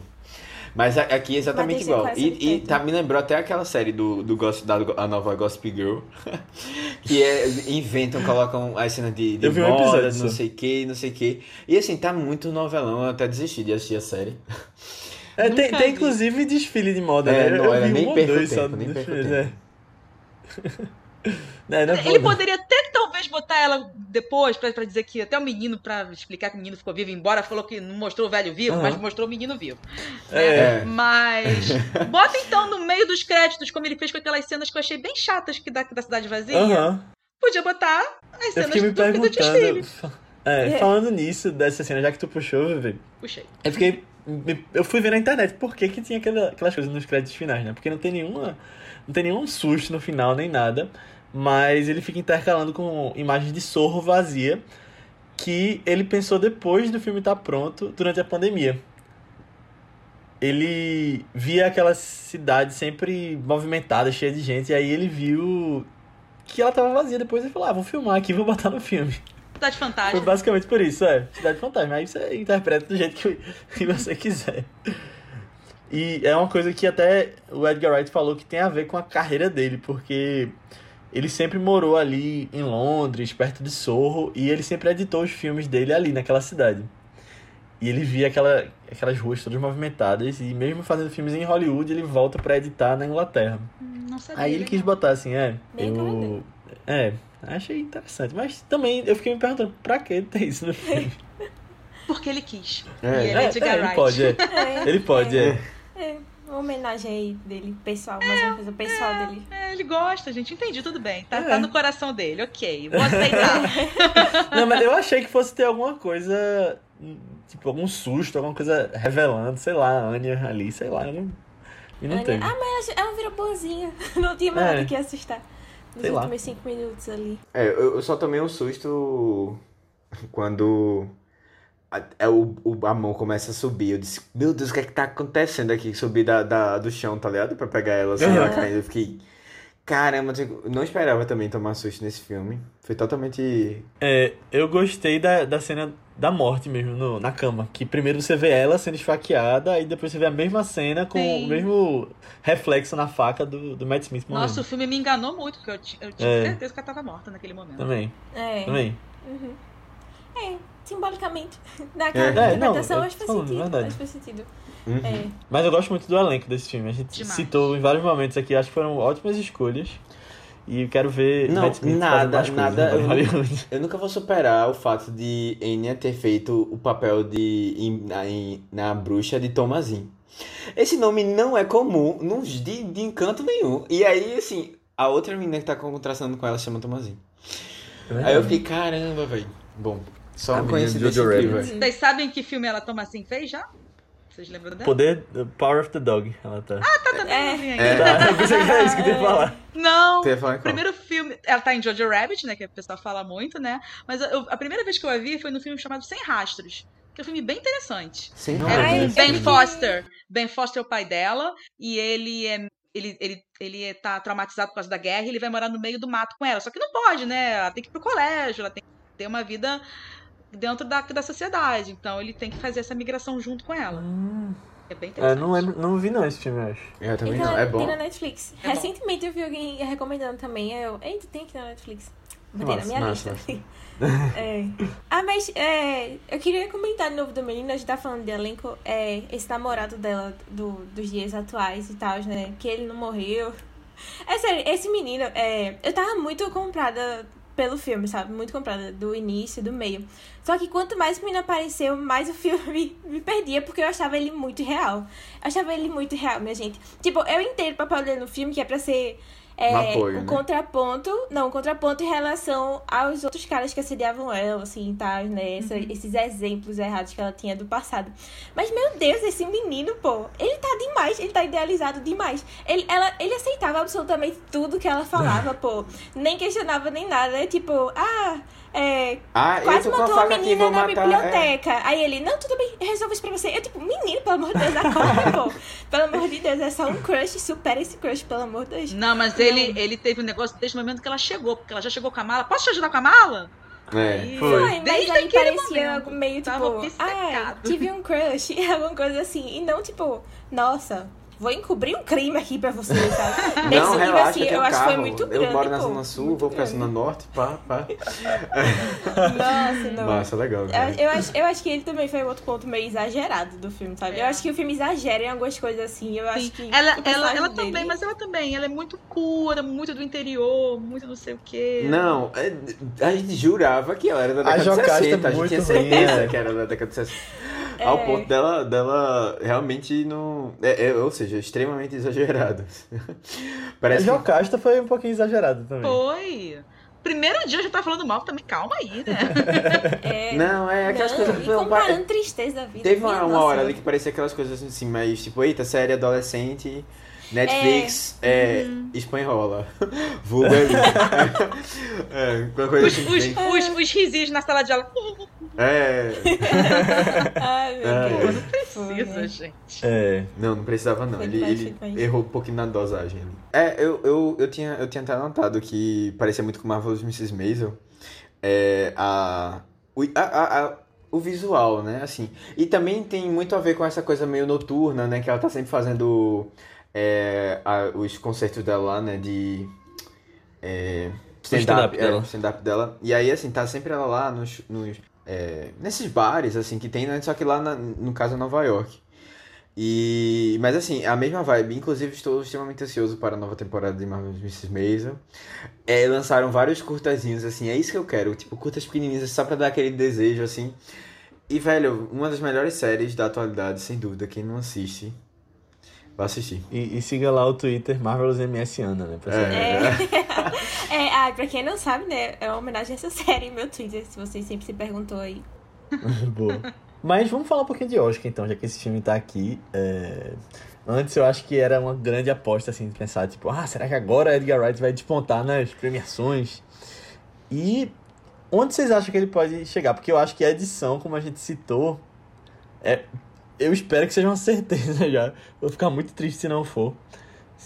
Mas a- aqui é exatamente igual. E, e tá, me lembrou até aquela série do, do Gossip, da a nova Gossip Girl. [LAUGHS] que é, inventam, colocam as cenas de, de um moda, episódio não só. sei o que, não sei o que. E assim, tá muito novelão, eu até desisti de assistir a série. É, [LAUGHS] tem, tem inclusive desfile de moda, É, né? não, eu era vi nem um ou dois só tempo, nem dos perco filmes, tempo. é. É, não é Ele poderia talvez botar ela depois pra, pra dizer que até o menino, pra explicar que o menino ficou vivo, embora falou que não mostrou o velho vivo, Aham. mas mostrou o menino vivo. É. É. Mas [LAUGHS] bota então no meio dos créditos, como ele fez com aquelas cenas que eu achei bem chatas que da, da cidade vazia. Aham. Podia botar as Eu cenas do, do desfile. perguntando. É, falando nisso, dessa cena, já que tu puxou, Vivi, Puxei. eu fiquei. Eu fui ver na internet por que, que tinha aquela- aquelas coisas nos créditos finais, né? Porque não tem nenhuma. Não tem nenhum susto no final, nem nada. Mas ele fica intercalando com imagens de sorro vazia que ele pensou depois do filme estar pronto durante a pandemia. Ele via aquela cidade sempre movimentada, cheia de gente, e aí ele viu que ela tava vazia depois e falou: Ah, vou filmar aqui, vou botar no filme. Cidade Foi Fantasma. basicamente por isso, é. Cidade Fantasma. Aí você interpreta do jeito que, que você quiser. E é uma coisa que até o Edgar Wright falou que tem a ver com a carreira dele, porque ele sempre morou ali em Londres, perto de Sorro, e ele sempre editou os filmes dele ali, naquela cidade. E ele via aquela, aquelas ruas todas movimentadas, e mesmo fazendo filmes em Hollywood, ele volta pra editar na Inglaterra. Não sabia. Aí ele legal. quis botar assim, é. Bem Eu. É, achei interessante. Mas também eu fiquei me perguntando, pra que ter isso no filme? [LAUGHS] Porque ele quis. É. E ele É, é [LAUGHS] é, ele pode, é. É, Ele pode, é. É, uma homenagem aí dele, pessoal, mais uma coisa pessoal dele. É, ele gosta, gente. Entendi, tudo bem. Tá, É. tá no coração dele. Ok, vou aceitar. [LAUGHS] [LAUGHS] Não, mas eu achei que fosse ter alguma coisa. Tipo, algum susto, alguma coisa revelando, sei lá, a Anya ali, sei lá. Não... E não Anya- teve. Ah, mas ela virou boazinha. [LAUGHS] Não tinha mais É. nada que assustar. Nos Sei lá. últimos cinco minutos ali. É, eu, eu só tomei um susto quando a, é, o, o- a mão começa a subir. Eu disse, meu Deus, o que é que tá acontecendo aqui? Subir da, da- do chão, tá ligado? Pra pegar ela assim, Uhum. ela caindo. Eu fiquei. Caramba, eu não esperava também tomar susto nesse filme. Foi totalmente. É, eu gostei da, da cena da morte mesmo, no, na cama. Que primeiro você vê ela sendo esfaqueada, aí depois você vê a mesma cena com Sim. o mesmo reflexo na faca do, do Matt Smith morrendo. Nossa, o filme me enganou muito, porque eu, eu tinha É. certeza que ela tava morta naquele momento. Também, É. também. Uhum. É, simbolicamente. [LAUGHS] Naquela É. É, não, interpretação, eu acho que faz falando, sentido. verdade. Acho que faz sentido. Uhum. É. Mas eu gosto muito do elenco desse filme. A gente Demais. citou em vários momentos aqui, acho que foram ótimas escolhas. E quero ver Não, Matt Smith nada, nada, coisas eu não-. Eu nunca vou superar o fato de Enya ter feito o papel de em- na, em- na bruxa de Tomazin. Esse nome não é comum, não, de, de encanto nenhum. E aí, assim, a outra menina que tá contrastando com ela chama Tomazin. Aí eu fiquei, caramba, velho. Bom, só A uma menina de coincidência Jojo incrível. Rabbit. Vocês sabem que filme ela toma assim fez já? Vocês lembram dela? Poder, Power of the Dog, ela tá. Tá, tá, É. novinha aí. É. [LAUGHS] [LAUGHS] Tá, era isso que eu ia falar. Não, O primeiro filme, ela tá em Jojo Rabbit, né, que o pessoal fala muito, né? Mas eu- a primeira vez que eu a vi foi no filme chamado Sem Rastros, que é um filme bem interessante. Sim, Não, É eu Ben. Foster. Ben Foster é o pai dela e ele é ele, ele, ele tá traumatizado por causa da guerra e ele vai morar no meio do mato com ela. Só que não pode, né? Ela tem que ir pro colégio, ela tem que ter uma vida dentro da, da sociedade. Então ele tem que fazer essa migração junto com ela. É bem É, interessante. não, lembro, não vi não esse filme, eu acho. Eu também Então, não. É bom. Tem na Netflix. É bom. Recentemente eu vi alguém recomendando também. Eu, eita, tem aqui na Netflix. Botei na minha massa, lista. [LAUGHS] É. Ah, mas é, eu queria comentar de novo do menino, a gente tá falando de elenco, é, esse namorado dela do, dos dias atuais e tal, né? Que ele não morreu. É sério, esse menino, é, eu tava muito comprada pelo filme, sabe? Muito comprada do início do meio. Só que quanto mais o menino apareceu, mais o filme [LAUGHS] me perdia, porque eu achava ele muito real. Eu achava ele muito real, minha gente. Tipo, eu entendo o papel dele no filme, que é pra ser é, Um apoio, o né? contraponto, não, o contraponto em relação aos outros caras que assediavam ela, assim, tal, né? Essa- Esses exemplos errados que ela tinha do passado. Mas, meu Deus, esse menino, pô, ele tá demais, ele tá idealizado demais. Ele, ela, ele aceitava absolutamente tudo que ela falava, [LAUGHS] pô. Nem questionava nem nada. É tipo, ah, é. Ah, eu Quase matou uma menina na matar. é. biblioteca. Aí ele, não, tudo bem, eu resolvo isso pra você. Eu, tipo, menino, pelo amor de Deus, acorda, pô. [LAUGHS] Pelo amor de Deus, é só um crush, supera esse crush, pelo amor de Deus. Não, mas ele, ele teve um negócio desde o momento que ela chegou, porque ela já chegou com a mala. Posso te ajudar com a mala? É, Aí- Foi. Foi, mas Desde aí aquele parecia momento, meio tipo, ah, obcecado. tive um crush, [LAUGHS] alguma coisa assim. E não tipo, nossa, vou encobrir um crime aqui pra você, sabe? [LAUGHS] Nesse Não, nível relaxa, assim, eu um acho que foi muito grande. Eu moro na pô, Zona Sul, vou pra. Zona Norte, pá, pá. Nossa, não. Massa, legal. cara. Eu, eu, acho, eu acho que ele também foi outro ponto meio exagerado do filme, sabe? Eu acho que o filme exagera em algumas coisas assim. Eu acho Sim. que. Ela, ela, ela dele- também, mas ela também. Ela é muito pura, muito do interior, muito não sei o quê. Não, é, a gente jurava que ela era da A década de Jocasta 60. é A gente tinha certeza é. que era da década de 60. Ao É. ponto dela, dela realmente não. É, é, ou seja, extremamente exagerado. [LAUGHS] Parece que. Jocasta foi um pouquinho exagerado também. Foi. Primeiro dia eu já tava falando mal também, calma aí, né? [LAUGHS] É, Não, é aquelas não, coisas. E comparando tristeza da vida. Teve uma, uma hora ali que parecia aquelas coisas assim, mais tipo, eita, série adolescente, Netflix, é, Uhum. espanhola, [LAUGHS] vulgar. é, coisa Os, assim. os, os, os risinhos na sala de aula. É. [LAUGHS] Ai, meu Ai. Deus. Não precisa, gente. É. Não, não precisava não. Ele, ele errou um pouquinho na dosagem ali. É, eu, eu, eu, tinha, eu tinha até notado que parecia muito com Marvelous Mrs. Maisel. É, a, o, a, a, a- o visual, né? Assim. E também tem muito a ver com essa coisa meio noturna, né? Que ela tá sempre fazendo é, a- os concertos dela lá, né? De. É, stand-up stand-up dela. é, stand-up dela. E aí, assim, tá sempre ela lá nos. nos é, nesses bares, assim, que tem, né? Só que lá, na- no caso, é Nova York. E, mas assim, a mesma vibe. Inclusive, estou extremamente ansioso para a nova temporada de Marvel's Mrs. Maisel. É, lançaram vários curtazinhos, assim, é isso que eu quero. Tipo, curtas pequenininhas, só pra dar aquele desejo, assim. E, velho, uma das melhores séries da atualidade, sem dúvida. Quem não assiste, vai assistir. E, e siga lá o Twitter Marvelous MS Ana, né? Pra saber. É. É, [LAUGHS] ah, pra quem não sabe, né? É uma homenagem a essa série, meu Twitter, se vocês sempre se perguntou aí. [LAUGHS] Boa. Mas vamos falar um pouquinho de Oscar, então, já que esse filme tá aqui. É, Antes eu acho que era uma grande aposta, assim, de pensar, tipo, ah, será que agora Edgar Wright vai despontar nas premiações? E onde vocês acham que ele pode chegar? Porque eu acho que a edição, como a gente citou, é... eu espero que seja uma [LAUGHS] certeza já. Vou ficar muito triste se não for.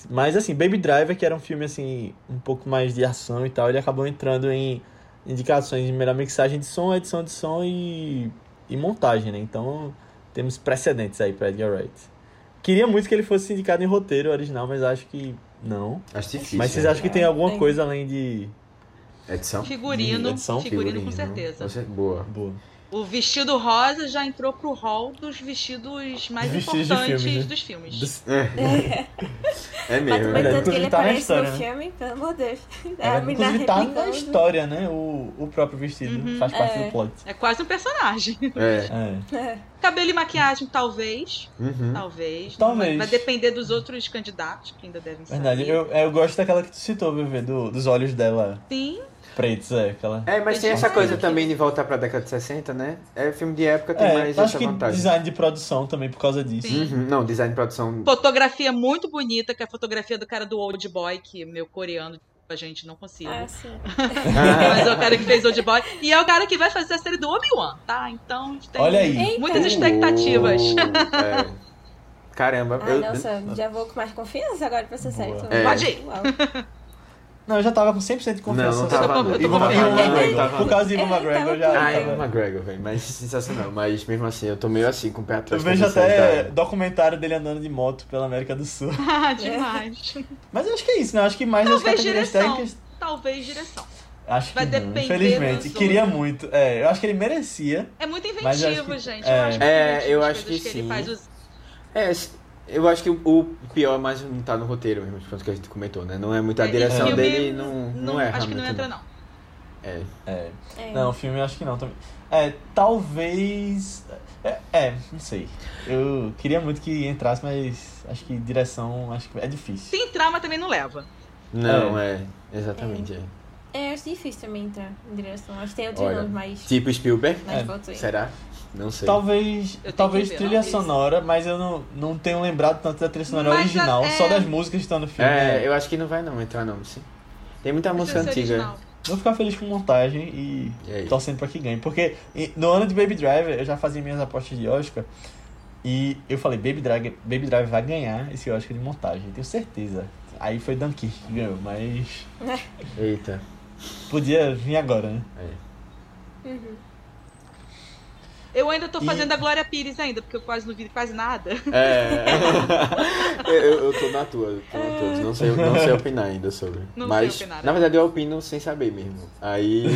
Mas assim, Baby Driver, que era um filme assim, um pouco mais de ação e tal, ele acabou entrando em indicações de melhor mixagem de som, edição de som e, e montagem, né? Então temos precedentes aí para Edgar Wright. Queria muito que ele fosse indicado em roteiro original, mas acho que não. Acho difícil. mas vocês né? acham que tem alguma Tem. coisa além de. Edição? Figurino, edição, figurino, com certeza. Você- Boa. Boa. O vestido rosa já entrou pro hall dos vestidos mais Dos vestidos importantes filme, né? dos filmes. Dos- É, [LAUGHS] é Mas mesmo. também é. tanto que ele Inclusive tá na aparece história, no né? filme, pelo amor de Deus. É, menina inclusive tá na história, né? O, o próprio vestido faz parte É. do plot. É quase um personagem. É. É. Cabelo e maquiagem, talvez. Uhum. Talvez. Talvez. Vai, vai depender dos outros candidatos que ainda devem ser. Verdade, eu, eu gosto daquela que tu citou, Bebê, do, dos olhos dela Sim. Pretos, é. Aquela... É, mas tem essa coisa também de voltar pra década de 60, né? É filme de época, tem É, mais acho essa que vantagem. design de produção também por causa disso. Uhum, Não, design de produção. Fotografia muito bonita, que é a fotografia do cara do Old Boy, que meu coreano, a gente não consigo. Ah, sim. [LAUGHS] Mas é o cara que fez Old Boy. E é o cara que vai fazer a série do Obi-Wan, tá? Então tem Olha aí. Eita. muitas expectativas. Uh, é. Caramba, Ai, eu, nossa, já vou com mais confiança agora pra essa série. É. Pode ir. Uau. Não, eu já tava com 100% de confiança. Não, não só- tava, Eu eu Ivan. Ivan McGregor. tava- Por causa de Ivan É, McGregor, eu já. Ah, é tava- o McGregor, velho. Mas sensacional. Mas mesmo assim, eu tô meio assim com o pé Eu atrás. vejo com essa até tá? documentário dele andando de moto pela América do Sul. [LAUGHS] Ah, demais. Mas eu acho que é isso, né? Eu acho que mais as categorias direção. técnicas. Talvez direção. Acho Vai que não, depender infelizmente. Queria outros. muito. É, eu acho que ele merecia. É muito eu inventivo, que- gente. é. Eu acho É, inventivo eu acho que ele sim. faz os- É, eu acho que o, o pior é mais não tá no roteiro mesmo, pronto, que a gente comentou, né? Não é muito a É, direção filme dele, não, não, é Acho que não entra, não. É. É. É. Não, filme eu acho que não também. É, talvez. É, é, não sei. Eu queria muito que entrasse, mas acho que direção acho que é difícil. Se entrar, mas também não leva. Não, é. Exatamente, é. É, acho difícil também entrar em direção. Acho que tem outros nomes mais, Tipo Spielberg? mais é. Será? Não sei. Talvez, talvez ver, trilha sonora, mas eu não, não tenho lembrado tanto da trilha sonora Mas a- original, é- só das músicas que estão no filme. É, eu acho que não vai não entrar não, sim. Tem muita música antiga. original. Vou ficar feliz com montagem e E torcendo pra que ganhe. Porque no ano de Baby Driver eu já fazia minhas apostas de Oscar e eu falei, Baby Driver, Baby Driver vai ganhar esse Oscar de montagem, tenho certeza. Aí foi Dunkirk que ganhou, mas Eita. podia vir agora, né? É. Uhum. Eu ainda tô E- fazendo a Glória Pires ainda, porque eu quase não vi quase nada. É. [LAUGHS] eu, eu tô na tua, tô na tua. Não sei, não sei opinar ainda sobre. Não Mas, sei opinar. na verdade, eu opino sem saber mesmo. Aí. [LAUGHS]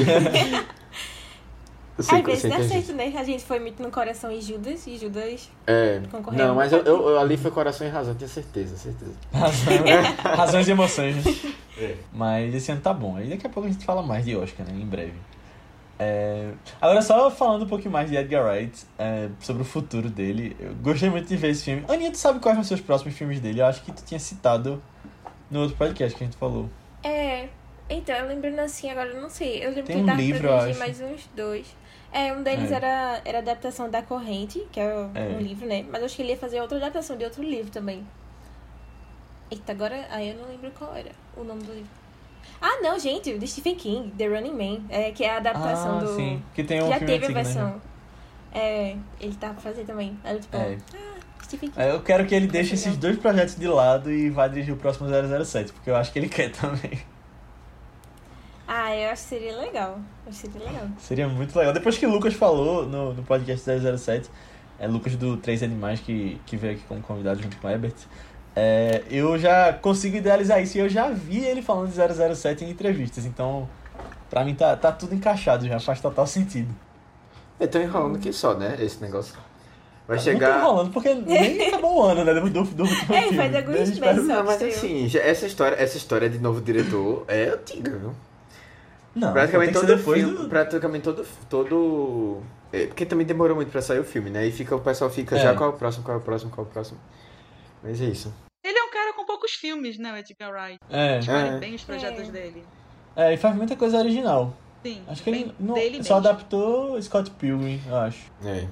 Às vezes dá certo, né? A gente foi muito no coração em Judas e Judas. É. Concorreu. Não, mas eu, eu- eu- ali foi coração e razão, tenho certeza, certeza. [LAUGHS] Razão- Razões e emoções. né? É. Mas esse ano tá bom. Aí daqui a pouco a gente fala mais de Oscar, né? Em breve. É, Agora, só falando um pouquinho mais de Edgar Wright, é, sobre o futuro dele, eu gostei muito de ver esse filme. Aninha, tu sabe quais vão ser os próximos filmes dele? Eu acho que tu tinha citado no outro podcast que a gente falou. É. Então, eu lembrando assim, agora eu não sei. Eu lembro Tem que um livro, pra acho. mais uns dois. É, um deles É. era, era a adaptação da Corrente, que é, É. um livro, né? Mas eu acho que ele ia fazer outra adaptação de outro livro também. Eita, agora. Aí eu não lembro qual era o nome do livro. Ah, não, gente, de Stephen King, The Running Man. É, que é a adaptação ah, do. sim. Que tem um já filme teve a né? versão. É, ele tá fazer também. Aí tipo, É. ah, Stephen King. É, Eu quero que ele deixe Legal. esses dois projetos de lado e vá dirigir o próximo 007, porque eu acho que ele [LAUGHS] quer também. Ah, eu acho que seria legal. Eu acho que seria legal. Seria muito legal. Depois que o Lucas falou no, no podcast 007, é Lucas do Três Animais que, que veio aqui como convidado junto com o Ebert, é, eu já consigo idealizar isso e eu já vi ele falando de 007 em entrevistas, então pra mim tá, tá tudo encaixado já, faz total sentido. Eu tô enrolando aqui só, né? Esse negócio. Vai Não tô chegar. enrolando porque nem acabou o ano, né, do, do, do último É, filme. faz alguns meses. Não, mas assim, já- essa história, essa história de novo diretor é antiga, viu? Não, praticamente tem que todo filme, do- praticamente todo, todo... é, porque também demorou muito pra sair o filme, né? E fica, o pessoal fica É. já qual é o próximo, qual é o próximo, qual é o próximo. Mas é isso. Ele cara com poucos filmes, né, o Edgar Wright. É, Escolhe É. bem os projetos É. dele. é, e faz muita coisa original. Sim, Acho que ele não, dele só mesmo. adaptou Scott Pilgrim, eu acho. É.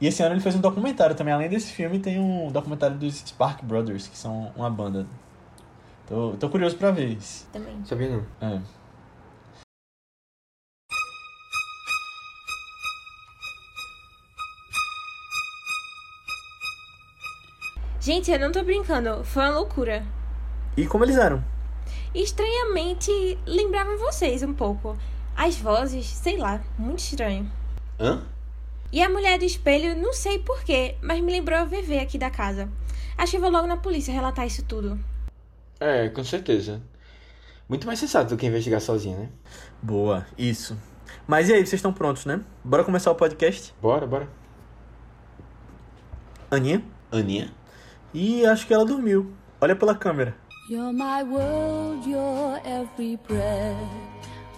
E esse ano ele fez um documentário também. Além desse filme, tem um documentário dos Spark Brothers, que são uma banda. Tô, tô curioso pra ver isso. Também. Sabia não? É. Gente, eu não tô brincando. Foi uma loucura. E como eles eram? Estranhamente, lembrava vocês um pouco. As vozes, sei lá, muito estranho. Hã? E a mulher do espelho, não sei porquê, mas me lembrou a VV aqui da casa. Acho que vou logo na polícia relatar isso tudo. É, com certeza. Muito mais sensato do que investigar sozinho, né? Boa, isso. Mas e aí, vocês estão prontos, né? Bora começar o podcast? Bora, bora. Aninha? Aninha? E acho que ela dormiu. Olha pela câmera. You're my world, you're every breath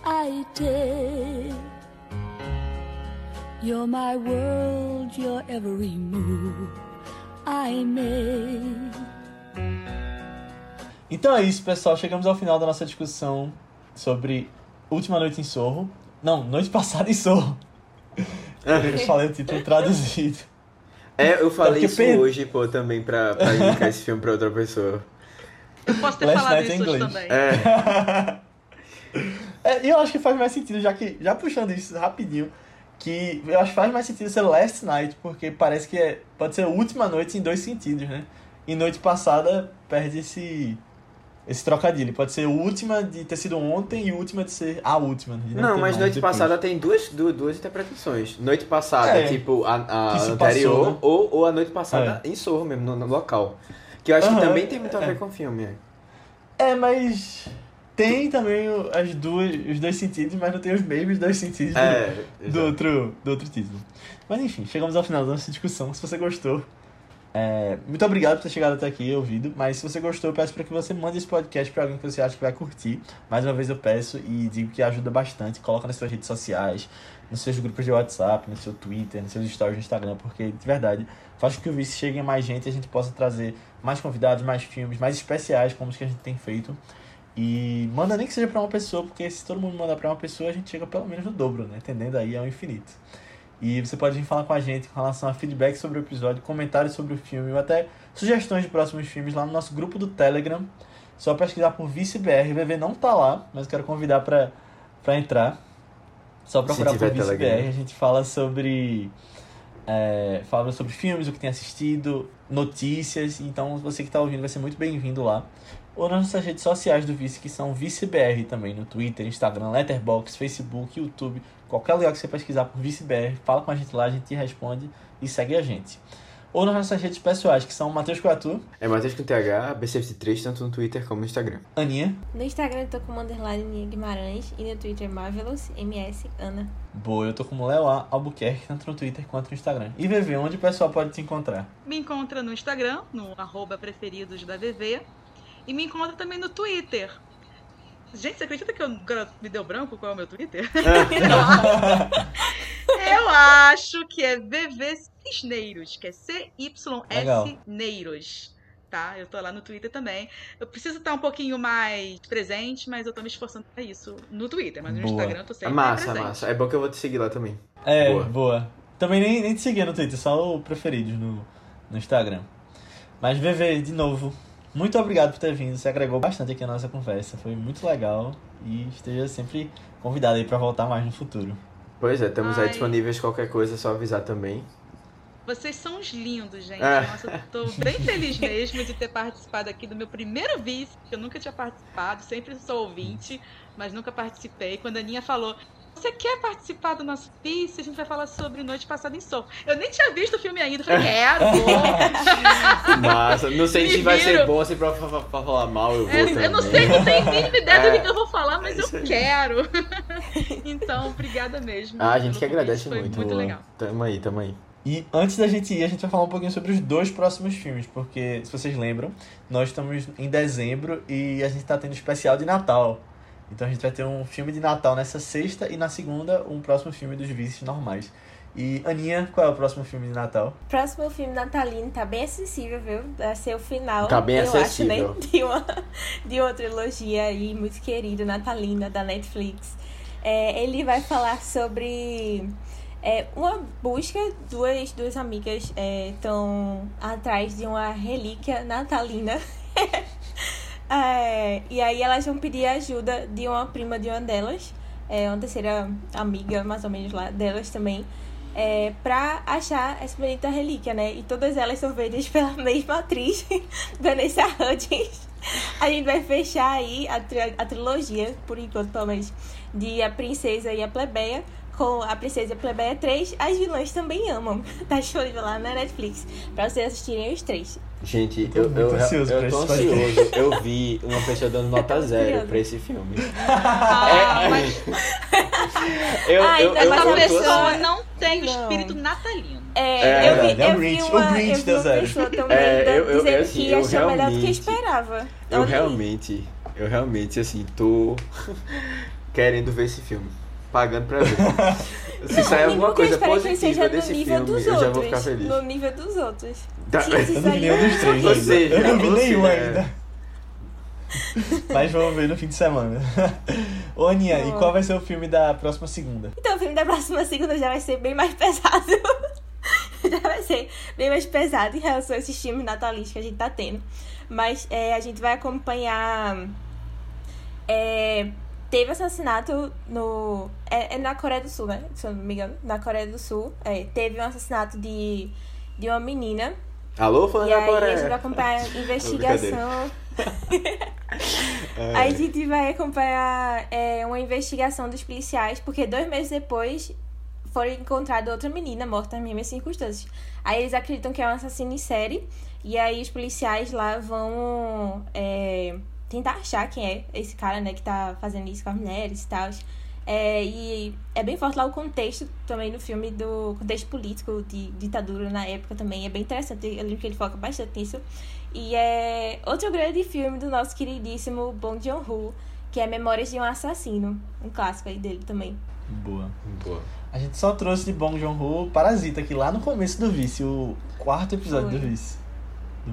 I take. You're my world, you're every move I make. Então é isso, pessoal. Chegamos ao final da nossa discussão sobre Última Noite em Sorro. Não, Noite Passada em Sorro. Eu falei o título traduzido. É, eu falei porque isso pe- hoje, pô, também pra, pra [LAUGHS] indicar esse filme pra outra pessoa. Eu posso ter Last falado Night isso in hoje English. também. É. [LAUGHS] É, e eu acho que faz mais sentido, já que já puxando isso rapidinho, que eu acho que faz mais sentido ser Last Night, porque parece que é, pode ser última noite em dois sentidos, né? E noite passada perde esse esse trocadilho. Pode ser última de ter sido ontem e última de ser a última. de Não, ter mas noite depois. passada tem duas, duas, duas interpretações. Noite passada, É. tipo, a, a anterior, passou, né? ou, ou a noite passada em Sorro mesmo, no, no local. Que eu acho Aham, que também tem muito a ver é. com o filme. É, mas tem também as duas, os dois sentidos, mas não tem os mesmos dois sentidos do- É, do, exato. outro, do outro título. Mas enfim, chegamos ao final da nossa discussão. Se você gostou, é, muito obrigado por ter chegado até aqui ouvido. Mas se você gostou, eu peço para que você mande esse podcast para alguém que você acha que vai curtir. Mais uma vez eu peço e digo que ajuda bastante. Coloca nas suas redes sociais, nos seus grupos de WhatsApp, no seu Twitter, nos seus stories no Instagram, porque de verdade faz com que o Vice chegue a mais gente e a gente possa trazer mais convidados, mais filmes, mais especiais como os que a gente tem feito. E manda nem que seja pra uma pessoa, porque se todo mundo mandar pra uma pessoa, a gente chega pelo menos no dobro, né? Entendendo aí ao infinito. E você pode vir falar com a gente com relação a feedback sobre o episódio, comentários sobre o filme ou até sugestões de próximos filmes lá no nosso grupo do Telegram. Só pesquisar por ViceBR. O VV não tá lá, mas eu quero convidar pra, pra entrar. Só procurar por ViceBR. Telegram. A gente fala sobre. É, fala sobre filmes, o que tem assistido, notícias. Então você que tá ouvindo vai ser muito bem-vindo lá ou nas nossas redes sociais do Vice, que são ViceBR também, no Twitter, Instagram, Letterboxd, Facebook, YouTube, qualquer lugar que você pesquisar por ViceBR, fala com a gente lá, a gente te responde e segue a gente. Ou nas nossas redes pessoais, que são Matheus Coatu, É Matheus com TH, B73, tanto no Twitter como no Instagram. Aninha, No Instagram eu tô com underline Nia Guimarães e no Twitter Marvelous MS Ana. Boa, eu tô como Léo A. Albuquerque, tanto no Twitter quanto no Instagram. E VV, onde o pessoal pode te encontrar? Me encontra no Instagram, no arroba preferidos da VV. E me encontra também no Twitter. Gente, você acredita que eu me deu branco qual é o meu Twitter? [LAUGHS] eu acho que é VV Cisneiros, que é. C-Y-S Neiros. Tá? Eu tô lá no Twitter também. Eu preciso estar um pouquinho mais presente, mas eu tô me esforçando pra isso no Twitter. Mas no Boa. Instagram eu tô É sempre massa, presente. massa. É bom que eu vou te seguir lá também. É, Boa. boa. Também nem, nem te seguia no Twitter, só o preferidos no, no Instagram. Mas VV, de novo, muito obrigado por ter vindo. Você agregou bastante aqui na nossa conversa. Foi muito legal. E esteja sempre convidado aí pra voltar mais no futuro. Pois é, estamos aí Ai. disponíveis qualquer coisa, é só avisar também. Vocês são uns lindos, gente. É. Nossa, eu tô bem feliz mesmo de ter participado aqui do meu primeiro vice, que eu nunca tinha participado, sempre sou ouvinte, mas nunca participei. Quando a Aninha falou, você quer participar do nosso vice? A gente vai falar sobre Noite Passada em Soco. Eu nem tinha visto o filme ainda, eu falei, quero! Massa, não sei se vai ser bom, se pra, pra, pra falar mal eu vou É, eu não sei, não tenho mínima ideia do É. que eu vou falar, mas isso eu quero. [LAUGHS] então, obrigada mesmo. Ah, a gente que convite, agradece foi muito. Muito legal. Tamo aí, tamo aí. E antes da gente ir, a gente vai falar um pouquinho sobre os dois próximos filmes, porque, se vocês lembram, nós estamos em dezembro e a gente tá tendo especial de Natal. Então a gente vai ter um filme de Natal nessa sexta e na segunda um próximo filme dos vices normais. E Aninha, qual é o próximo filme de Natal? Próximo filme natalino tá bem acessível, viu? Vai ser o final. Tá bem eu acessível. Acho, né? [LAUGHS] de, uma, de uma trilogia aí muito querida, natalina, da Netflix. É, ele vai falar sobre é, uma busca. Duas, duas amigas estão atrás de uma relíquia natalina. [LAUGHS] É, e aí elas vão pedir ajuda de uma prima de uma delas, é, uma terceira amiga, mais ou menos lá, delas também, é, pra achar essa bonita relíquia, né? E todas elas são feitas [LAUGHS] pela mesma atriz, [LAUGHS] Vanessa Hudgens. A gente vai fechar aí a, tri- a trilogia, por enquanto, pelo menos, de A Princesa e a Plebeia, com A Princesa a Plebeia 3. As vilãs também amam. [LAUGHS] Tá disponível lá na Netflix, pra vocês assistirem os três. Gente, Tô eu, muito eu, ansioso eu, pra tô podcast. ansioso. Eu vi uma pessoa dando nota tô zero pra esse filme. Ah, É, mas [LAUGHS] Eu, Ai, eu, mas eu, essa eu pessoa não tem o Não. espírito natalino. É, É eu vi, é o eu vi Grinch. uma, O Grinch eu vi deu uma zero. pessoa também É, eu- eu- dizendo assim, que eu achou melhor do que esperava. Eu realmente, eu realmente, assim, tô [LAUGHS] querendo ver esse filme. Pagando pra ver. [LAUGHS] Se Não, sair alguma coisa espero é que ele positiva seja no desse nível filme, dos eu já vou outros. ficar feliz. No nível dos outros. Tá. Se, se Eu não vi sair nenhum dos três Ou ainda. seja, eu não vi nenhum seja, ainda. Mas vamos ver no fim de semana. Ô Aninha, e qual vai ser o filme da próxima segunda? Então o filme da próxima segunda já vai ser bem mais pesado. [LAUGHS] já vai ser bem mais pesado em relação a esses filmes natalistas que a gente tá tendo. Mas é, a gente vai acompanhar. é, teve assassinato no. É, é na Coreia do Sul, né? Se eu não me engano. Na Coreia do Sul. É, teve um assassinato de, de uma menina. Alô, E aí agora. a gente vai acompanhar a [LAUGHS] investigação. [LAUGHS] É. A gente vai acompanhar é, uma investigação dos policiais, porque dois meses depois foi encontrada outra menina morta nas mesmas circunstâncias. Aí eles acreditam que é um assassino em série, e aí os policiais lá vão é, tentar achar quem é esse cara, né, que tá fazendo isso com as mulheres e tal. É, e é bem forte lá o contexto também no filme do contexto político de ditadura na época também. É bem interessante. Eu lembro que ele foca bastante nisso. E é outro grande filme do nosso queridíssimo Bong Joon-ho, que é Memórias de um Assassino. Um clássico aí dele também. Boa. Boa. A gente só trouxe de Bong Joon-ho Parasita aqui lá no começo do Vice, o quarto episódio Foi. do Vice.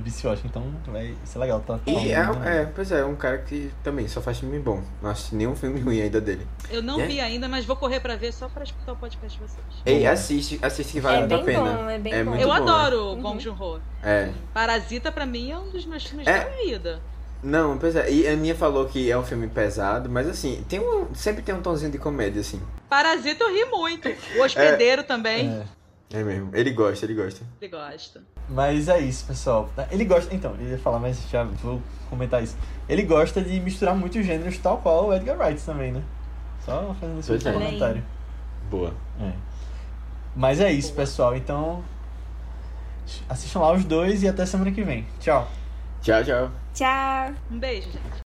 Do então vai ser legal. Tá E falando, é, é, pois é, é um cara que também só faz filme bom. Não assisti nenhum filme ruim ainda dele. Eu não É? vi ainda, mas vou correr pra ver só pra escutar o podcast de vocês. Ei, assiste, assiste que vale É muito a pena. bom, é bem bom. muito Eu bom, adoro o Uhum. Bong Joon-ho. É. Parasita pra mim é um dos meus filmes É. da vida. Não, pois é. E a minha falou que é um filme pesado, mas assim, tem um, sempre tem um tonzinho de comédia, assim. Parasita eu ri muito. O hospedeiro também. É. É mesmo. Ele gosta, ele gosta. Ele gosta. Mas é isso, pessoal. Ele gosta. Então, eu ia falar, mas já vou comentar isso. Ele gosta de misturar muitos gêneros, tal qual o Edgar Wright também, né? Só fazendo esse Pois é. comentário. Boa. É. Mas é isso, pessoal. Então, assistam lá os dois e até semana que vem. Tchau. Tchau, tchau. Tchau! Um beijo, gente.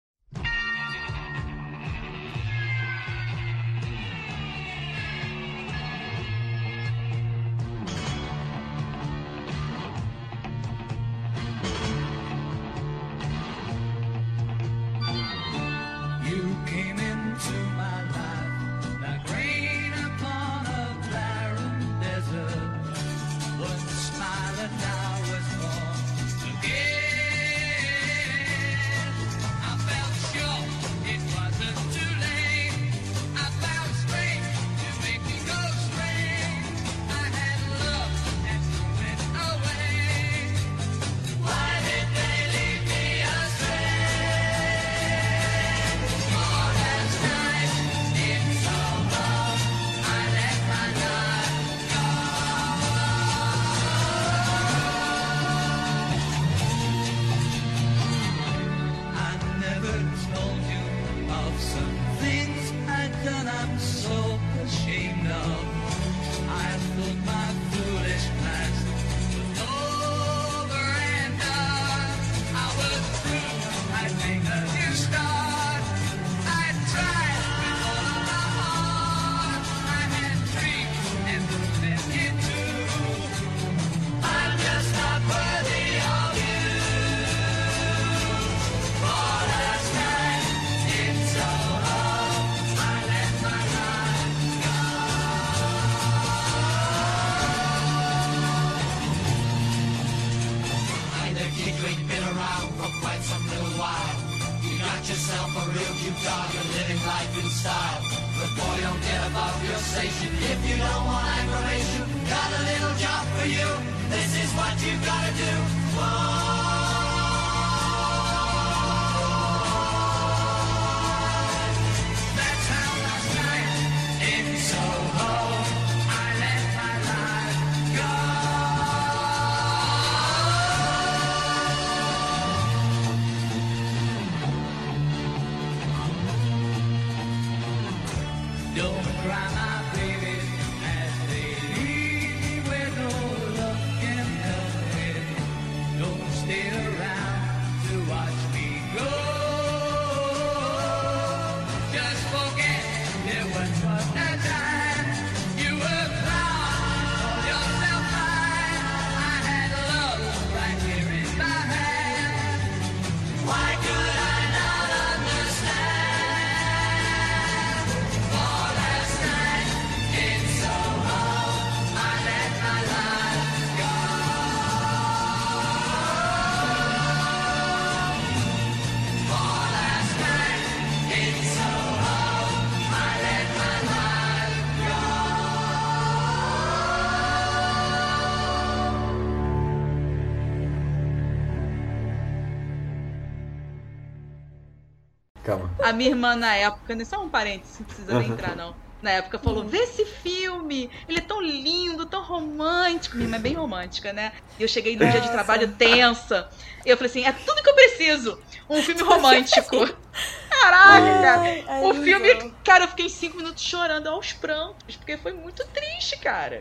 A minha irmã na época, né, só um parênteses, não precisa nem entrar não. Na época falou: vê esse filme, ele é tão lindo, tão romântico. Minha irmã é bem romântica, né? E eu cheguei num dia de trabalho tensa. E eu falei assim: é tudo que eu preciso. Um filme romântico. [LAUGHS] Caraca, cara. Ai, O filme, cara, eu fiquei cinco minutos chorando aos prantos, porque foi muito triste, cara.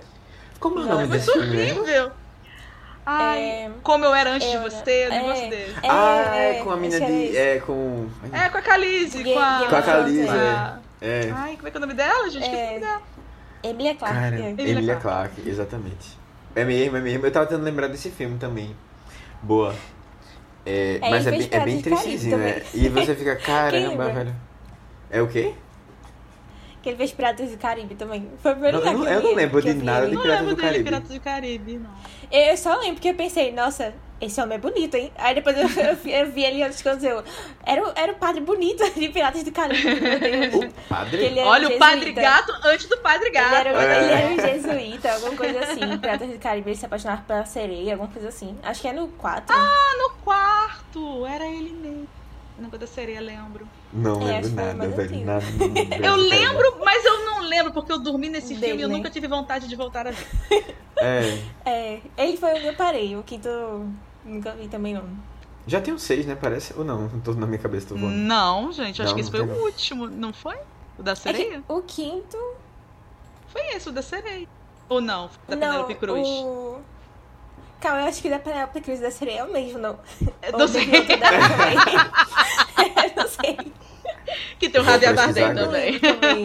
Como é o Não, nome Foi desse filme mesmo? horrível. Ai, É, como eu era antes de eu, né? você, eu não É. gosto dele. É, ah, é, é, com a mina que de. É, com. É, com a Khaleesi, Game- com a... Com a é. É. Ai, como é que é o nome dela, gente? É. O nome dela. Emilia Clarke. Cara, é. Emilia Emilia Clarke. Clarke, exatamente. É mesmo, é mesmo. Eu tava tentando lembrar desse filme também. Boa. É, É, mas é bem, é bem tristezinho, né? E você fica, [LAUGHS] caramba, velho. É o quê? Que ele fez Piratas do Caribe também. Foi o primeiro Não, lugar eu não- que eu não vi- lembro de eu nada ele. de Não Piratas lembro do dele, Caribe. Piratas do Caribe, não. Eu só lembro que eu pensei, nossa, esse homem é bonito, hein? Aí depois eu, eu, vi- eu vi ele antes quando eu. Era, o- era o padre bonito de Piratas do Caribe, meu Deus. Padre? Ele Olha um o Padre. Gato antes do Padre Ele Gato. era, É. ele era um jesuíta, alguma coisa assim. Piratas do Caribe, ele se apaixonava pela sereia, alguma coisa assim. Acho que é no 4. Ah, no quarto! Era ele mesmo. No da sereia, lembro. Não É, lembro nada, velho. Nada. [LAUGHS] Eu lembro, mas eu não lembro porque eu dormi nesse Dele, filme e eu né? nunca tive vontade de voltar a ver. [LAUGHS] É. É, ele foi onde eu parei. O quinto nunca vi também não. Já tem um seis, né? Parece. Ou não? Não tô na minha cabeça, tô voando. Não, gente, acho Não, que esse foi o último, não foi? O da É sereia? o quinto. Foi esse, o da sereia. Ou não? Da não, Penélope Cruz. o. Calma, eu acho que da Penélope Cruz da sereia é o mesmo, não. Ou não sei. [LAUGHS] [LAUGHS] Eu não sei. Que tem Bardem agora. também. também.